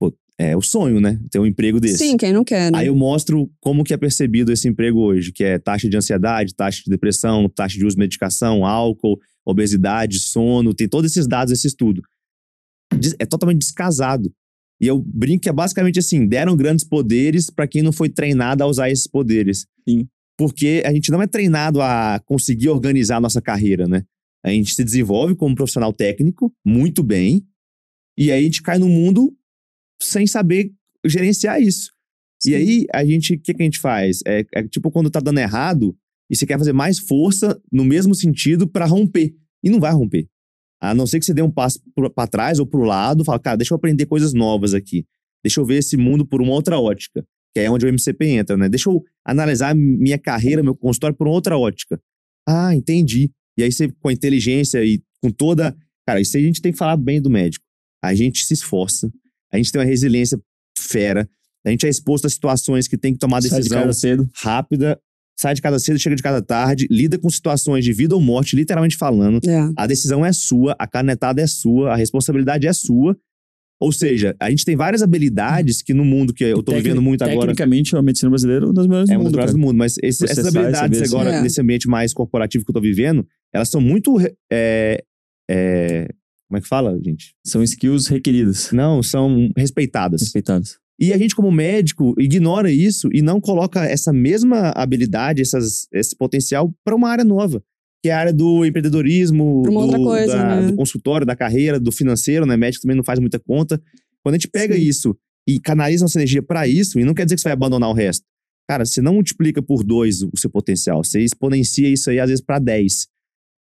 Pô, é o sonho, né? Ter um emprego desse. Sim, quem não quer, né? Aí eu mostro como que é percebido esse emprego hoje, que é taxa de ansiedade, taxa de depressão, taxa de uso de medicação, álcool, obesidade, sono, tem todos esses dados, esse estudo. É totalmente descasado. E eu brinco que é basicamente assim, deram grandes poderes para quem não foi treinado a usar esses poderes. Sim. Porque a gente não é treinado a conseguir organizar a nossa carreira, né? A gente se desenvolve como profissional técnico muito bem, e aí a gente cai no mundo sem saber gerenciar isso. E Sim. aí, a gente, o que, que a gente faz? É, é tipo quando tá dando errado e você quer fazer mais força no mesmo sentido pra romper. E não vai romper. A não ser que você dê um passo pra trás ou pro lado, fala, cara, deixa eu aprender coisas novas aqui. Deixa eu ver esse mundo por uma outra ótica. Que é onde o MCP entra, né? Deixa eu analisar minha carreira, meu consultório por outra ótica. Ah, entendi. E aí você, com a inteligência e com toda. Cara, isso aí a gente tem que falar bem do médico. A gente se esforça, a gente tem uma resiliência fera, a gente é exposto a situações que tem que tomar sai de decisão casa cedo. rápida, sai de casa cedo, chega de casa tarde, lida com situações de vida ou morte, literalmente falando. É. A decisão é sua, a canetada é sua, a responsabilidade é sua. Ou seja, a gente tem várias habilidades que no mundo que eu tô Tecni- vivendo muito agora Tecnicamente, a medicina brasileira é uma das melhores é do uma das mundo, cara. do mundo, mas esse- essas habilidades se- agora, É. nesse ambiente mais corporativo que eu tô vivendo, elas são muito. é, é, como é que fala, gente? São skills requeridas, Não, são respeitadas. respeitadas. E a gente, como médico, ignora isso e não coloca essa mesma habilidade, essas, esse potencial para uma área nova, que é a área do empreendedorismo, do, coisa, da- né? do consultório, da carreira, do financeiro, né? Médico também não faz muita conta. Quando a gente pega Sim. isso e canaliza nossa energia para isso, e não quer dizer que você vai abandonar o resto. Cara, você não multiplica por dois o seu potencial, você exponencia isso aí, às vezes, para 10.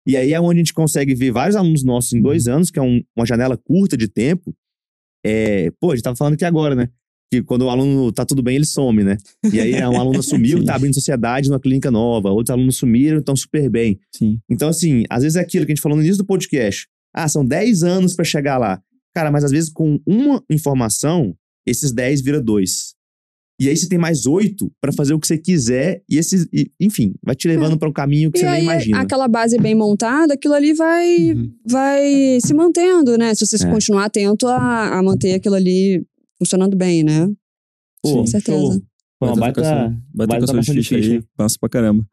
E aí é onde a gente consegue ver vários alunos nossos em dois anos, que é um- uma janela curta de tempo. É, pô, a gente tava falando aqui agora, né? Que quando o aluno tá tudo bem, ele some, né? E aí um aluno sumiu tá abrindo sociedade numa clínica nova, outros alunos sumiram e estão super bem. Sim. Então, assim, às vezes é aquilo que a gente falou no início do podcast. Ah, são 10 anos pra chegar lá. Cara, mas às vezes com uma informação, esses 10 vira dois. E aí você tem mais oito pra fazer o que você quiser e esses, e, enfim, vai te levando pra um caminho que É. E você nem aí, imagina. aquela base bem montada, aquilo ali vai, Uhum. vai se mantendo, né? Se você É. continuar atento a, a manter aquilo ali funcionando bem, né? Pô, com certeza. show. Foi uma baita, baita baita trocação de trocação de ficha ficha, aí. Massa pra caramba.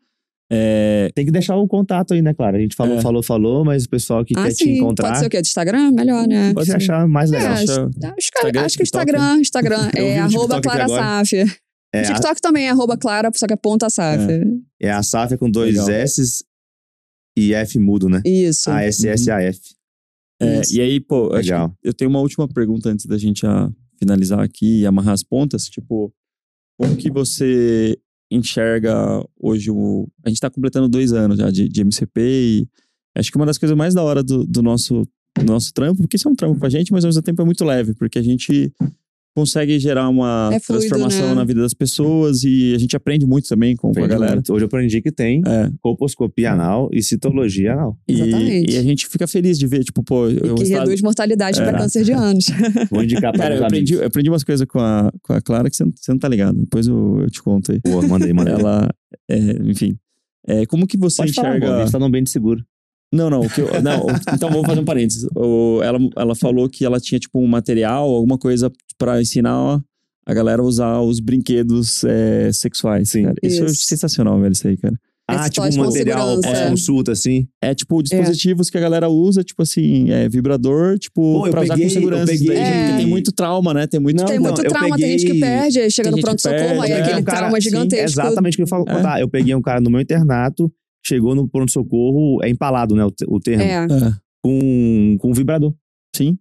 É, Tem que deixar o contato aí, né, Clara? A gente falou, É. falou, falou, mas o pessoal que ah, quer te sim. encontrar Pode ser o quê? Do Instagram? Melhor, né? pode ser. achar mais legal. É, acho, que- Instagram, acho que TikTok, Instagram, Instagram. Eu vi é arroba TikTok Clara. Saf. É, a, TikTok também é arroba Clara, só que é ponta Saf. é a SAF é com dois Legal. S e F mudo, né? Isso. A S S A F. é, Isso. e aí, pô, acho que Legal. eu tenho uma última pergunta antes da gente já finalizar aqui e amarrar as pontas. Tipo, como que você enxerga hoje o. A gente tá completando dois anos já de, de MCP e acho que uma das coisas mais da hora do, do nosso, do nosso trampo, porque isso é um trampo pra gente, mas ao mesmo tempo é muito leve, porque a gente consegue gerar uma É fluido, transformação né? na vida das pessoas e a gente aprende muito também com, com a galera. muito. Hoje eu aprendi que tem É, colposcopia anal e citologia anal. e, Exatamente. e a gente fica feliz de ver, tipo, pô, E o que resultado- reduz mortalidade É. para câncer de anos. Vou indicar pra Cara, eu aprendi, eu aprendi umas coisas com a, com a Clara que você não, você não tá ligado. Depois eu, eu te conto aí. Aí, manda aí. Ela, é, enfim. É, como que você Pode falar, enxerga. pô, a gente tá num bem de seguro. Não, não, o que eu- não. Então vamos fazer um parênteses. O- ela, ela falou que ela tinha tipo um material, alguma coisa pra ensinar a galera a usar os brinquedos é, sexuais. Sim. cara. Isso, é Isso. sensacional, velho, isso aí, cara. Ah, tipo um com material pós-consulta, assim. É tipo dispositivos que a galera usa, tipo assim, é, vibrador, tipo, Pô, eu pra usar peguei- com eu segurança. peguei- daí, É. Tem muito trauma, né? Tem muito. Não, tem não, muito trauma, tem gente que peguei- perde, chega no pronto-socorro, aí é é. aquele Um cara- trauma sim, gigantesco. Exatamente o que eu falo É. contar. Eu peguei um cara no meu internato, chegou no pronto-socorro, é empalado, né? O, te- o termo. É. É, Com, com um vibrador. sim.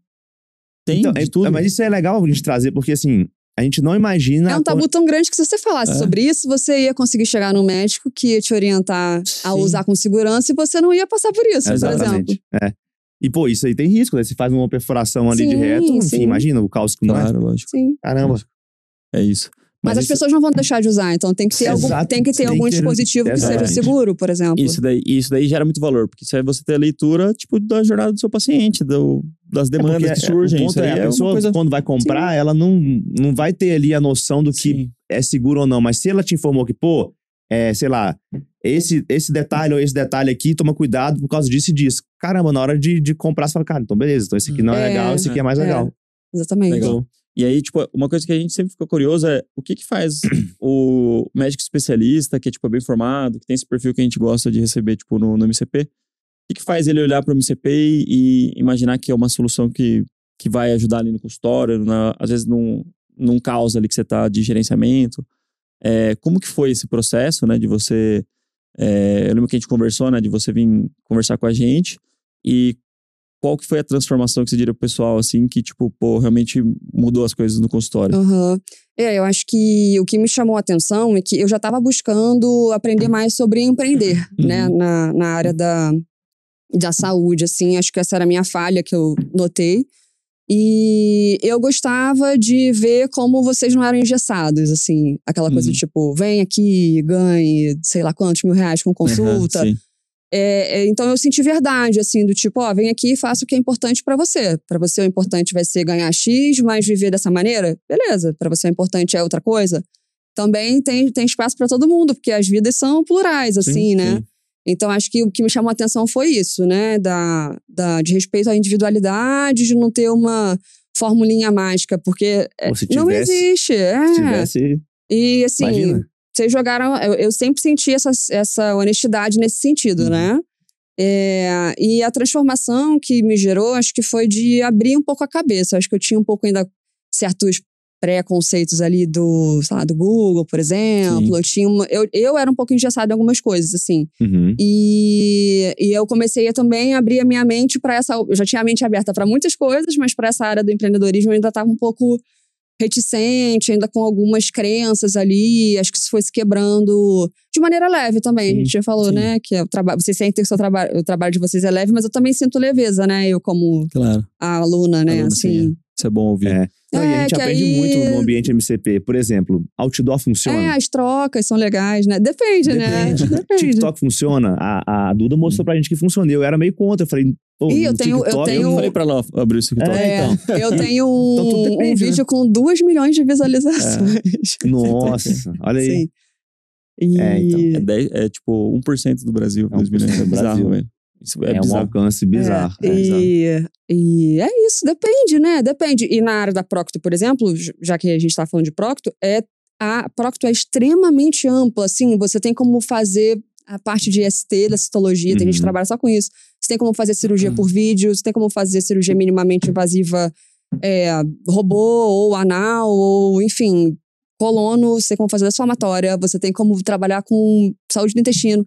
Tem Então, de é- tudo. Mas isso é legal a gente trazer, porque assim, a gente não imagina. É um tabu tão grande que se você falasse É. sobre isso, você ia conseguir chegar num médico que ia te orientar a Sim. usar com segurança e você não ia passar por isso, por exemplo. Exatamente. É. E, pô, isso aí tem risco, né? Você faz uma perfuração ali de Sim, reto, enfim, sim. imagina o caos que não é. Claro, lógico. Sim. Caramba. É isso. Mas, as isso- pessoas não vão deixar de usar, então tem que ter, algum, Exato, tem que ter tem algum que ter- dispositivo que seja exatamente. seguro, por exemplo. Isso daí, isso daí gera muito valor, porque isso aí você ter a leitura, tipo, da jornada do seu paciente, do, das É demandas porque que é- surgem. O ponto isso é, aí a é pessoa, uma coisa... quando vai comprar, ela não, não vai ter ali a noção do que Sim. é seguro ou não. Mas se ela te informou que, pô, é, sei lá, esse, esse detalhe ou esse detalhe aqui, toma cuidado por causa disso e disso. Caramba, na hora de, de comprar, você fala, cara, então beleza, então esse aqui não é, É, legal, esse aqui é mais é. legal. Exatamente. Legal. E aí, tipo, uma coisa que a gente sempre ficou curioso é o que que faz o médico especialista, que é, tipo, bem formado, que tem esse perfil que a gente gosta de receber, tipo, no, no MCP, o que que faz ele olhar para o MCP e, e imaginar que é uma solução que, que vai ajudar ali no consultório, na, às vezes num, num caos ali que você tá de gerenciamento. É, como que foi esse processo, né, de você... é, eu lembro que a gente conversou, né, de você vir conversar com a gente e qual que foi a transformação que você diria pro pessoal, assim, que, tipo, pô, realmente mudou as coisas no consultório? Aham. É, eu acho que o que me chamou a atenção é que eu já estava buscando aprender mais sobre empreender, Uhum. né, na, na área da, da saúde, assim, acho que essa era a minha falha que eu notei. E eu gostava de ver como vocês não eram engessados, assim, aquela coisa Uhum. de tipo, vem aqui, ganhe sei lá quantos mil reais com consulta. Sim. É, é, então eu senti verdade, assim, do tipo, ó, vem aqui e faça o que é importante pra você. Pra você o importante vai ser ganhar X, mas viver dessa maneira? Beleza. Pra você o importante é outra coisa? Também tem, tem espaço pra todo mundo, porque as vidas são plurais, assim, Sim, né? sim. Então acho que o que me chamou a atenção foi isso, né? Da, da, de respeito à individualidade, de não ter uma formulinha mágica, porque é, Pô, se não tivesse- existe. É. Se tivesse, E assim, imagina. Vocês jogaram. Eu, eu sempre senti essa, essa honestidade nesse sentido, Uhum. né? É, e a transformação que me gerou, acho que foi de abrir um pouco a cabeça. Acho que eu tinha um pouco ainda certos pré-conceitos ali do, sei lá, do Google, por exemplo. Sim. Eu, tinha uma, eu, eu era um pouco engessada em algumas coisas, assim. Uhum. E, e eu comecei a também abrir a minha mente para essa. Eu já tinha a mente aberta para muitas coisas, mas para essa área do empreendedorismo eu ainda estava um pouco reticente, ainda com algumas crenças ali. Acho que isso foi se quebrando de maneira leve também. a Sim, gente já falou, sim. né? Que é o trabalho. Vocês sentem que o, seu trabalho, o trabalho de vocês é leve, mas eu também sinto leveza, né? Eu, como Claro. a aluna, né? Aluna, sim, assim. Isso é bom ouvir. É. Não, e a É, gente aprende aí- muito no ambiente MCP. Por exemplo, outdoor funciona. É, as trocas são legais, né? Depende, né? Depende. Depende. TikTok funciona. A, a Duda mostrou pra gente que funciona. Eu era meio contra. Eu falei, pô, Ih, eu tenho- eu tenho- Eu falei pra ela abrir o TikTok. É, É, então. eu tenho Então um, depende, um né? vídeo com 2 milhões de visualizações. Nossa, olha aí. Sim. E... É, então. É, 10, é tipo 1% do Brasil. É 2 milhões. 1% É do bizarro, Brasil. velho. Isso é, É, um alcance bizarro. É, É, bizarro. e, e é isso, depende, né? Depende. E na área da Procto, por exemplo, já que a gente está falando de Procto, é, a Procto é extremamente ampla, assim, você tem como fazer a parte de ST, da citologia, tem gente que Uhum. trabalha só com isso. Você tem como fazer cirurgia por vídeo, você tem como fazer cirurgia minimamente invasiva é, robô ou anal, ou enfim, colono, você tem como fazer desfamatória, você tem como trabalhar com saúde do intestino.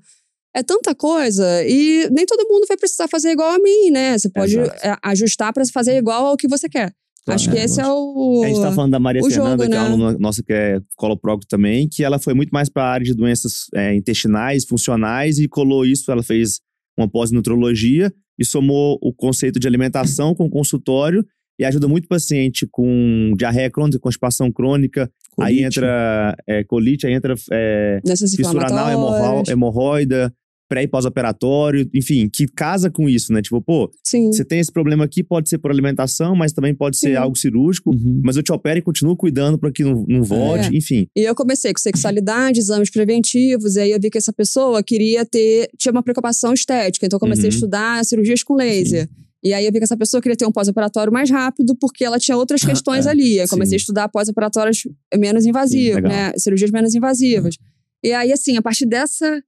É tanta coisa e nem todo mundo vai precisar fazer igual a mim, né? Você pode Exato. ajustar para fazer igual ao que você quer. Acho que é, esse é o. A gente tá falando da Maria o Fernanda, jogo, que é uma né? aluna nossa que é coloprocto também, que ela foi muito mais para a área de doenças é, intestinais, funcionais, e colou isso. Ela fez uma pós em nutrologia e somou o conceito de alimentação com consultório e ajuda muito o paciente com diarreia crônica, constipação crônica. Aí Colite. entra é, colite, aí entra é, Nessas fissura anal, hemorro- inflamatórias. hemorroida, pré e pós-operatório, enfim, que casa com isso, né? Tipo, pô, Sim. você tem esse problema aqui, pode ser por alimentação, mas também pode ser Sim. algo cirúrgico Uhum. mas eu te opero e continuo cuidando para que não, não volte, É. enfim. E eu comecei com sexualidade, exames preventivos, e aí eu vi que essa pessoa queria ter. tinha uma preocupação estética, então eu comecei Uhum. a estudar cirurgias com laser. E aí eu vi que essa pessoa queria ter um pós-operatório mais rápido, porque ela tinha outras questões é, ali. Eu sim. comecei a estudar pós-operatórios menos invasivos, né? Cirurgias menos invasivas. E aí, assim, a partir dessa.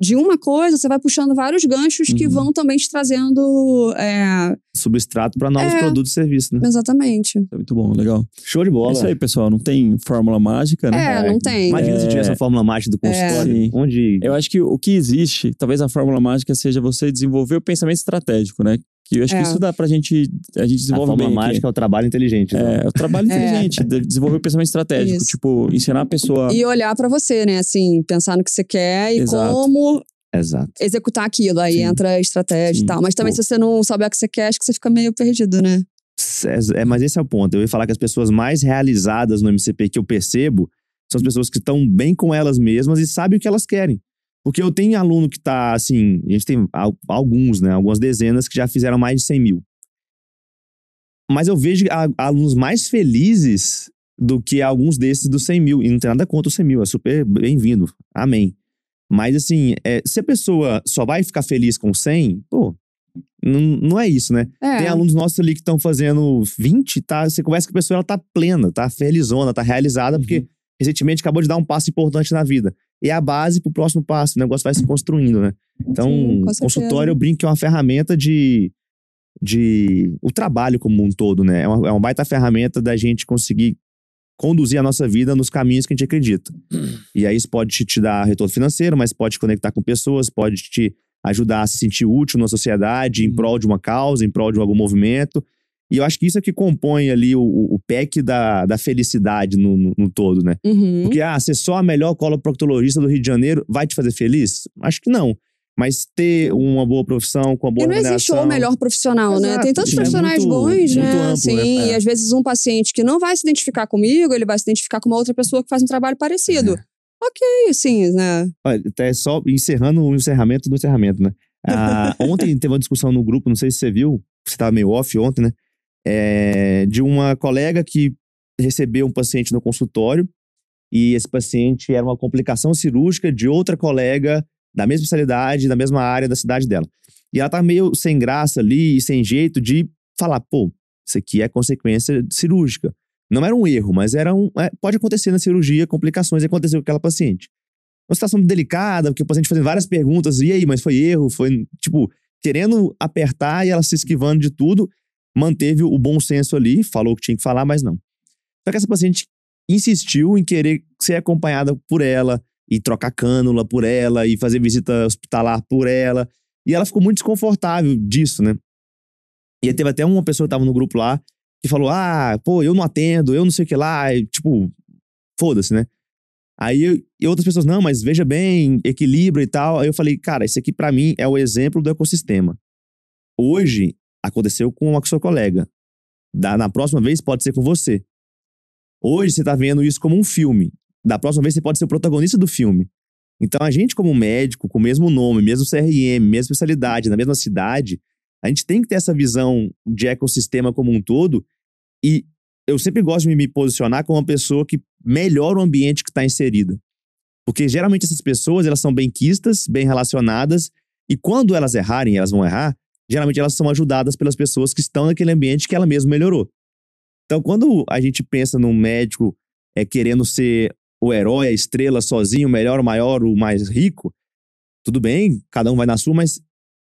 De uma coisa, você vai puxando vários ganchos que Uhum. vão também te trazendo. é, Substrato para novos É. produtos e serviços, né? exatamente. É muito bom, legal. Show de É bola. isso aí, pessoal. Não tem fórmula mágica, né? É, não tem. Imagina se É. tivesse a fórmula mágica do consultório. Sim. Onde. Eu acho que o que existe, talvez a fórmula mágica seja você desenvolver o pensamento estratégico, né? Que eu acho que É. isso dá pra gente. A gente a desenvolve fórmula bem. mágica é o trabalho inteligente. né? É, é o trabalho É. inteligente, de desenvolver o pensamento estratégico. Isso. Tipo, ensinar a pessoa. E olhar pra você, né? Assim, pensar no que você quer e Exato. como Exato. executar aquilo. Aí Sim. entra a estratégia Sim. e tal. Mas também, Pô. se você não souber o que você quer, acho que você fica meio perdido, né? É, mas esse é o ponto. Eu ia falar que as pessoas mais realizadas no MCP que eu percebo são as pessoas que estão bem com elas mesmas e sabem o que elas querem. Porque eu tenho aluno que tá assim, a gente tem al- alguns, né? Algumas dezenas que já fizeram mais de 100 mil. Mas eu vejo alunos mais felizes do que alguns desses dos 100 mil. E não tem nada contra os 100 mil, é super bem-vindo. Amém. Mas assim, é, se a pessoa só vai ficar feliz com 100, pô, não, não é isso, né? É. Tem alunos nossos ali que estão fazendo 20, tá? Você conversa com a pessoa, ela tá plena, tá felizona, tá realizada, Uhum. porque recentemente acabou de dar um passo importante na vida. E é a base pro próximo passo, o negócio vai se construindo, né? Então, Sim, consultório eu brinco que é uma ferramenta de. de o trabalho como um todo, né? É uma, é uma baita ferramenta da gente conseguir conduzir a nossa vida nos caminhos que a gente acredita. E aí isso pode te, te dar retorno financeiro, mas pode te conectar com pessoas, pode te ajudar a se sentir útil na sociedade, em Uhum. prol de uma causa, em prol de algum movimento. E eu acho que isso é que compõe ali o, o pack da, da felicidade no, no, no todo, né? Uhum. Porque, ah, ser só a melhor coloproctologista do Rio de Janeiro vai te fazer feliz? Acho que não. Mas ter uma boa profissão, com uma boa E não existe o melhor profissional, né? Exato, Tem tantos é profissionais muito- bons, muito né? amplo, Sim, né? e É. às vezes um paciente que não vai se identificar comigo, ele vai se identificar com uma outra pessoa que faz um trabalho parecido. É. Ok, sim, né? Olha, até só encerrando o encerramento do encerramento, né? Ah, ontem teve uma discussão no grupo, não sei se você viu, você estava meio off ontem, né? É, de uma colega que recebeu um paciente no consultório e esse paciente era uma complicação cirúrgica de outra colega da mesma especialidade, da mesma área da cidade dela. E ela tá meio sem graça ali, sem jeito de falar, pô, isso aqui é consequência cirúrgica. Não era um erro, mas era um. é, pode acontecer na cirurgia, complicações, e aconteceu com aquela paciente uma situação delicada, porque o paciente fazendo várias perguntas, e aí, mas foi erro? Foi, tipo, querendo apertar e ela se esquivando de tudo, manteve o bom senso ali, falou o que tinha que falar, mas não. Só que essa paciente insistiu em querer ser acompanhada por ela, e trocar cânula por ela, e fazer visita hospitalar por ela, e ela ficou muito desconfortável disso, né? E teve até uma pessoa que tava no grupo lá, que falou, ah, pô, eu não atendo, eu não sei o que lá, e, tipo, foda-se, né? Aí eu- e outras pessoas, não, mas veja bem, equilibra e tal. Aí eu falei, cara, isso aqui pra mim é o exemplo do ecossistema. Hoje, aconteceu com a sua colega. Da, na próxima vez pode ser com você. Hoje você tá vendo isso como um filme. Da próxima vez você pode ser o protagonista do filme. Então a gente, como médico, com o mesmo nome, mesmo CRM, mesma especialidade, na mesma cidade, a gente tem que ter essa visão de ecossistema como um todo. E eu sempre gosto de me posicionar como uma pessoa que melhora o ambiente que está inserida. Porque geralmente essas pessoas, elas são bem quistas, bem relacionadas, e quando elas errarem, elas vão errar, geralmente elas são ajudadas pelas pessoas que estão naquele ambiente que ela mesma melhorou. Então, quando a gente pensa num médico é, querendo ser o herói, a estrela sozinho, o melhor, o maior, o mais rico, tudo bem, cada um vai na sua, mas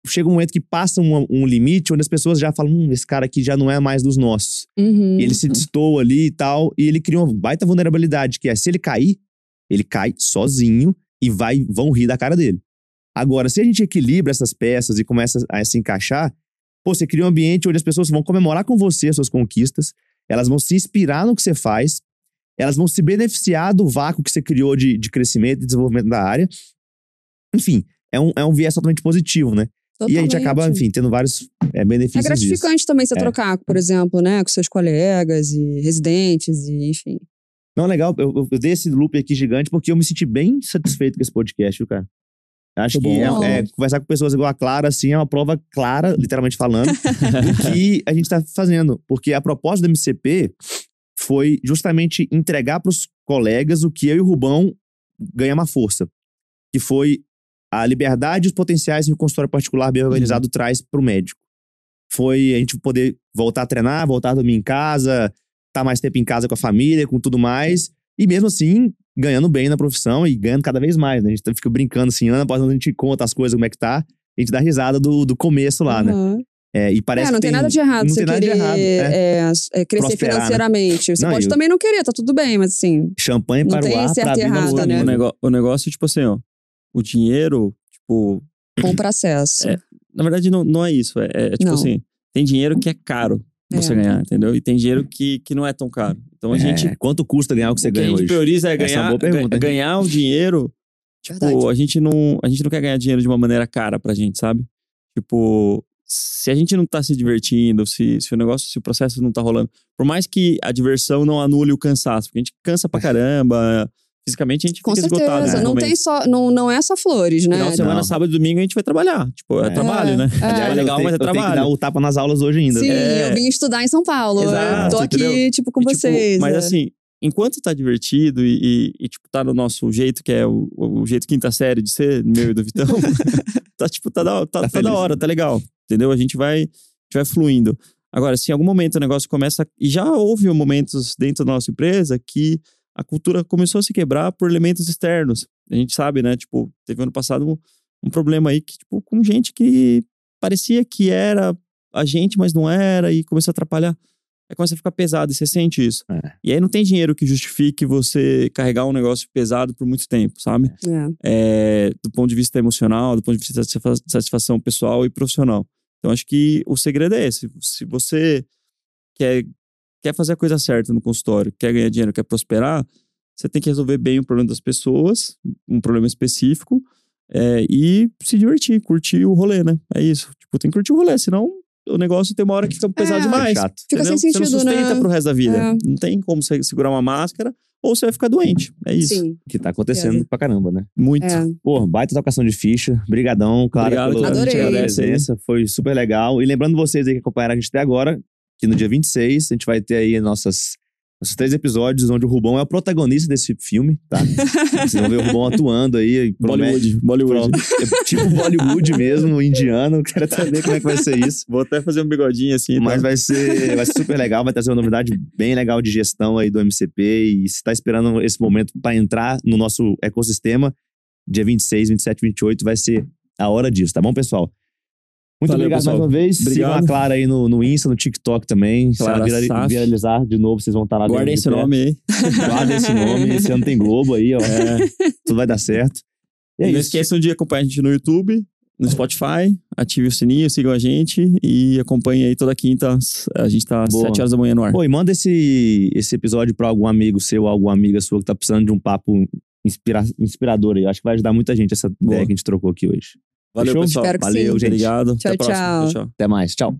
chega um momento que passa um, um limite onde as pessoas já falam: hum, esse cara aqui já não é mais dos nossos. Uhum. Ele se destoa ali e tal, e ele cria uma baita vulnerabilidade, que é se ele cair, ele cai sozinho e vai vão rir da cara dele. Agora, se a gente equilibra essas peças e começa a se encaixar, pô, você cria um ambiente onde as pessoas vão comemorar com você as suas conquistas, elas vão se inspirar no que você faz, elas vão se beneficiar do vácuo que você criou de, de crescimento e desenvolvimento da área. Enfim, é um, é um viés totalmente positivo, né? E a gente acaba, enfim, tendo vários é, benefícios. É gratificante disso. também você É. trocar, por exemplo, né, com seus colegas e residentes, e enfim. Não, legal. Eu, eu- eu dei esse loop aqui gigante porque eu me senti bem satisfeito com esse podcast, viu, cara? Acho Muito que é, é, conversar com pessoas igual a Clara, assim, é uma prova clara, literalmente falando, do que a gente tá fazendo. Porque a proposta do MCP foi justamente entregar para os colegas o que eu e o Rubão ganhamos força. Que foi a liberdade e os potenciais que o consultório particular bem organizado traz para o médico. Foi a gente poder voltar a treinar, voltar a dormir em casa, estar mais tempo em casa com a família, com tudo mais. E mesmo assim, ganhando bem na profissão e ganhando cada vez mais, né? A gente fica brincando assim, ano após ano a gente conta as coisas, como é que tá. A gente dá risada do, do começo lá, né? Aham. É, e parece é, não que tem, nada de errado você tem querer errado, é. é, é, crescer né? financeiramente. Você Não, pode e o- também não querer, tá tudo bem, mas assim, champanhe para o tem ar, certo pra errado, né? O, caminhos. nego- o negócio, tipo assim, ó. O dinheiro, tipo. bom processo. É, Na verdade, não, não é isso. É, é tipo Não. assim: tem dinheiro que é caro você É. ganhar, entendeu? E tem dinheiro que, que não é tão caro. Então a É, gente. quanto custa ganhar o que você o que a ganha gente hoje? prioriza é é uma ganhar, boa pergunta, ganhar o dinheiro. Tipo, Verdade. a gente, não, a gente não quer ganhar dinheiro de uma maneira cara pra gente, sabe? Tipo, se a gente não tá se divertindo, se, se o negócio, se o processo não tá rolando, por mais que a diversão não anule o cansaço, porque a gente cansa pra caramba, fisicamente a gente Com fica esgotado. certeza. nesse Não, momento. tem só, não, não é só flores, né? Final de semana, Não. sábado e domingo a gente vai trabalhar. Tipo, é, É. trabalho, né? É. É legal, tenho- mas é eu tenho que trabalho. dar o tapa nas aulas hoje ainda. Sim, É. eu vim estudar em São Paulo. Exato, eu tô aqui, entendeu? tipo, com E, tipo, vocês. Mas é. assim, enquanto tá divertido e, e- e, tipo, tá no nosso jeito, que é o, o jeito quinta série de ser, meu e do Vitão, tá, tipo, tá da, tá, Tá tá da hora, tá legal. Entendeu? A gente vai, a gente vai fluindo. Agora, se em algum momento o negócio começa. E já houve momentos dentro da nossa empresa que a cultura começou a se quebrar por elementos externos. A gente sabe, né? Tipo, teve ano passado um, um problema aí que, tipo, com gente que parecia que era a gente, mas não era, e começou a atrapalhar. Aí começa a ficar pesado e você sente isso. É. E aí não tem dinheiro que justifique você carregar um negócio pesado por muito tempo, sabe? É. É, do ponto de vista emocional, do ponto de vista de satisfa- satisfação pessoal e profissional. Então acho que o segredo é esse. Se você quer, quer fazer a coisa certa no consultório, quer ganhar dinheiro, quer prosperar, você tem que resolver bem o problema das pessoas, um problema específico, é, e se divertir, curtir o rolê, né? É isso. Tipo, tem que curtir o rolê, senão o negócio tem uma hora que fica pesado É. demais. É chato. Fica entendeu? sem Você não sentido, sustenta né? pro resto da vida. É. Não tem como você segurar uma máscara ou você vai ficar doente. É isso. Sim. Que tá acontecendo É. pra caramba, né? Muito. É. Pô, baita tocação de ficha. Brigadão, Clara, Obrigado, pela. Adorei. presença. Foi super legal. E lembrando vocês aí que acompanharam a gente até agora, que no dia 26 a gente vai ter aí nossas, nossos três episódios onde o Rubão é o protagonista desse filme, tá? Vocês vão ver o Rubão atuando aí. Bollywood. Bollywood. É tipo Bollywood mesmo, indiano. Quero até ver como é que vai ser isso. Vou até fazer um bigodinho assim. Mas tá? vai ser, vai ser super legal, vai trazer uma novidade bem legal de gestão aí do MCP. E se está esperando esse momento para entrar no nosso ecossistema, dia 26, 27, 28, vai ser a hora disso, tá bom, pessoal? Muito Valeu, obrigado pessoal. mais uma vez. Sigam Obrigado. a Clara aí no, no Insta, no TikTok também. Se ela Clara vira- Saf. viralizar de novo, vocês vão estar lá Guardem esse nome aí. Guardem esse nome. Esse ano tem Globo aí, ó. É. Tudo vai dar certo. E é não isso. esqueçam de acompanhar a gente no YouTube, no Spotify, ative o sininho, sigam a gente e acompanhem aí toda quinta. A gente tá às Boa. 7 horas da manhã no ar. Pô, e manda esse, esse episódio pra algum amigo seu, alguma amiga sua que tá precisando de um papo inspira- inspirador aí. Acho que vai ajudar muita gente essa Boa. ideia que a gente trocou aqui hoje. Valeu, Fechou? pessoal. Valeu, sim, gente. obrigado. Tchau, Até tchau, tchau. Até mais. Tchau.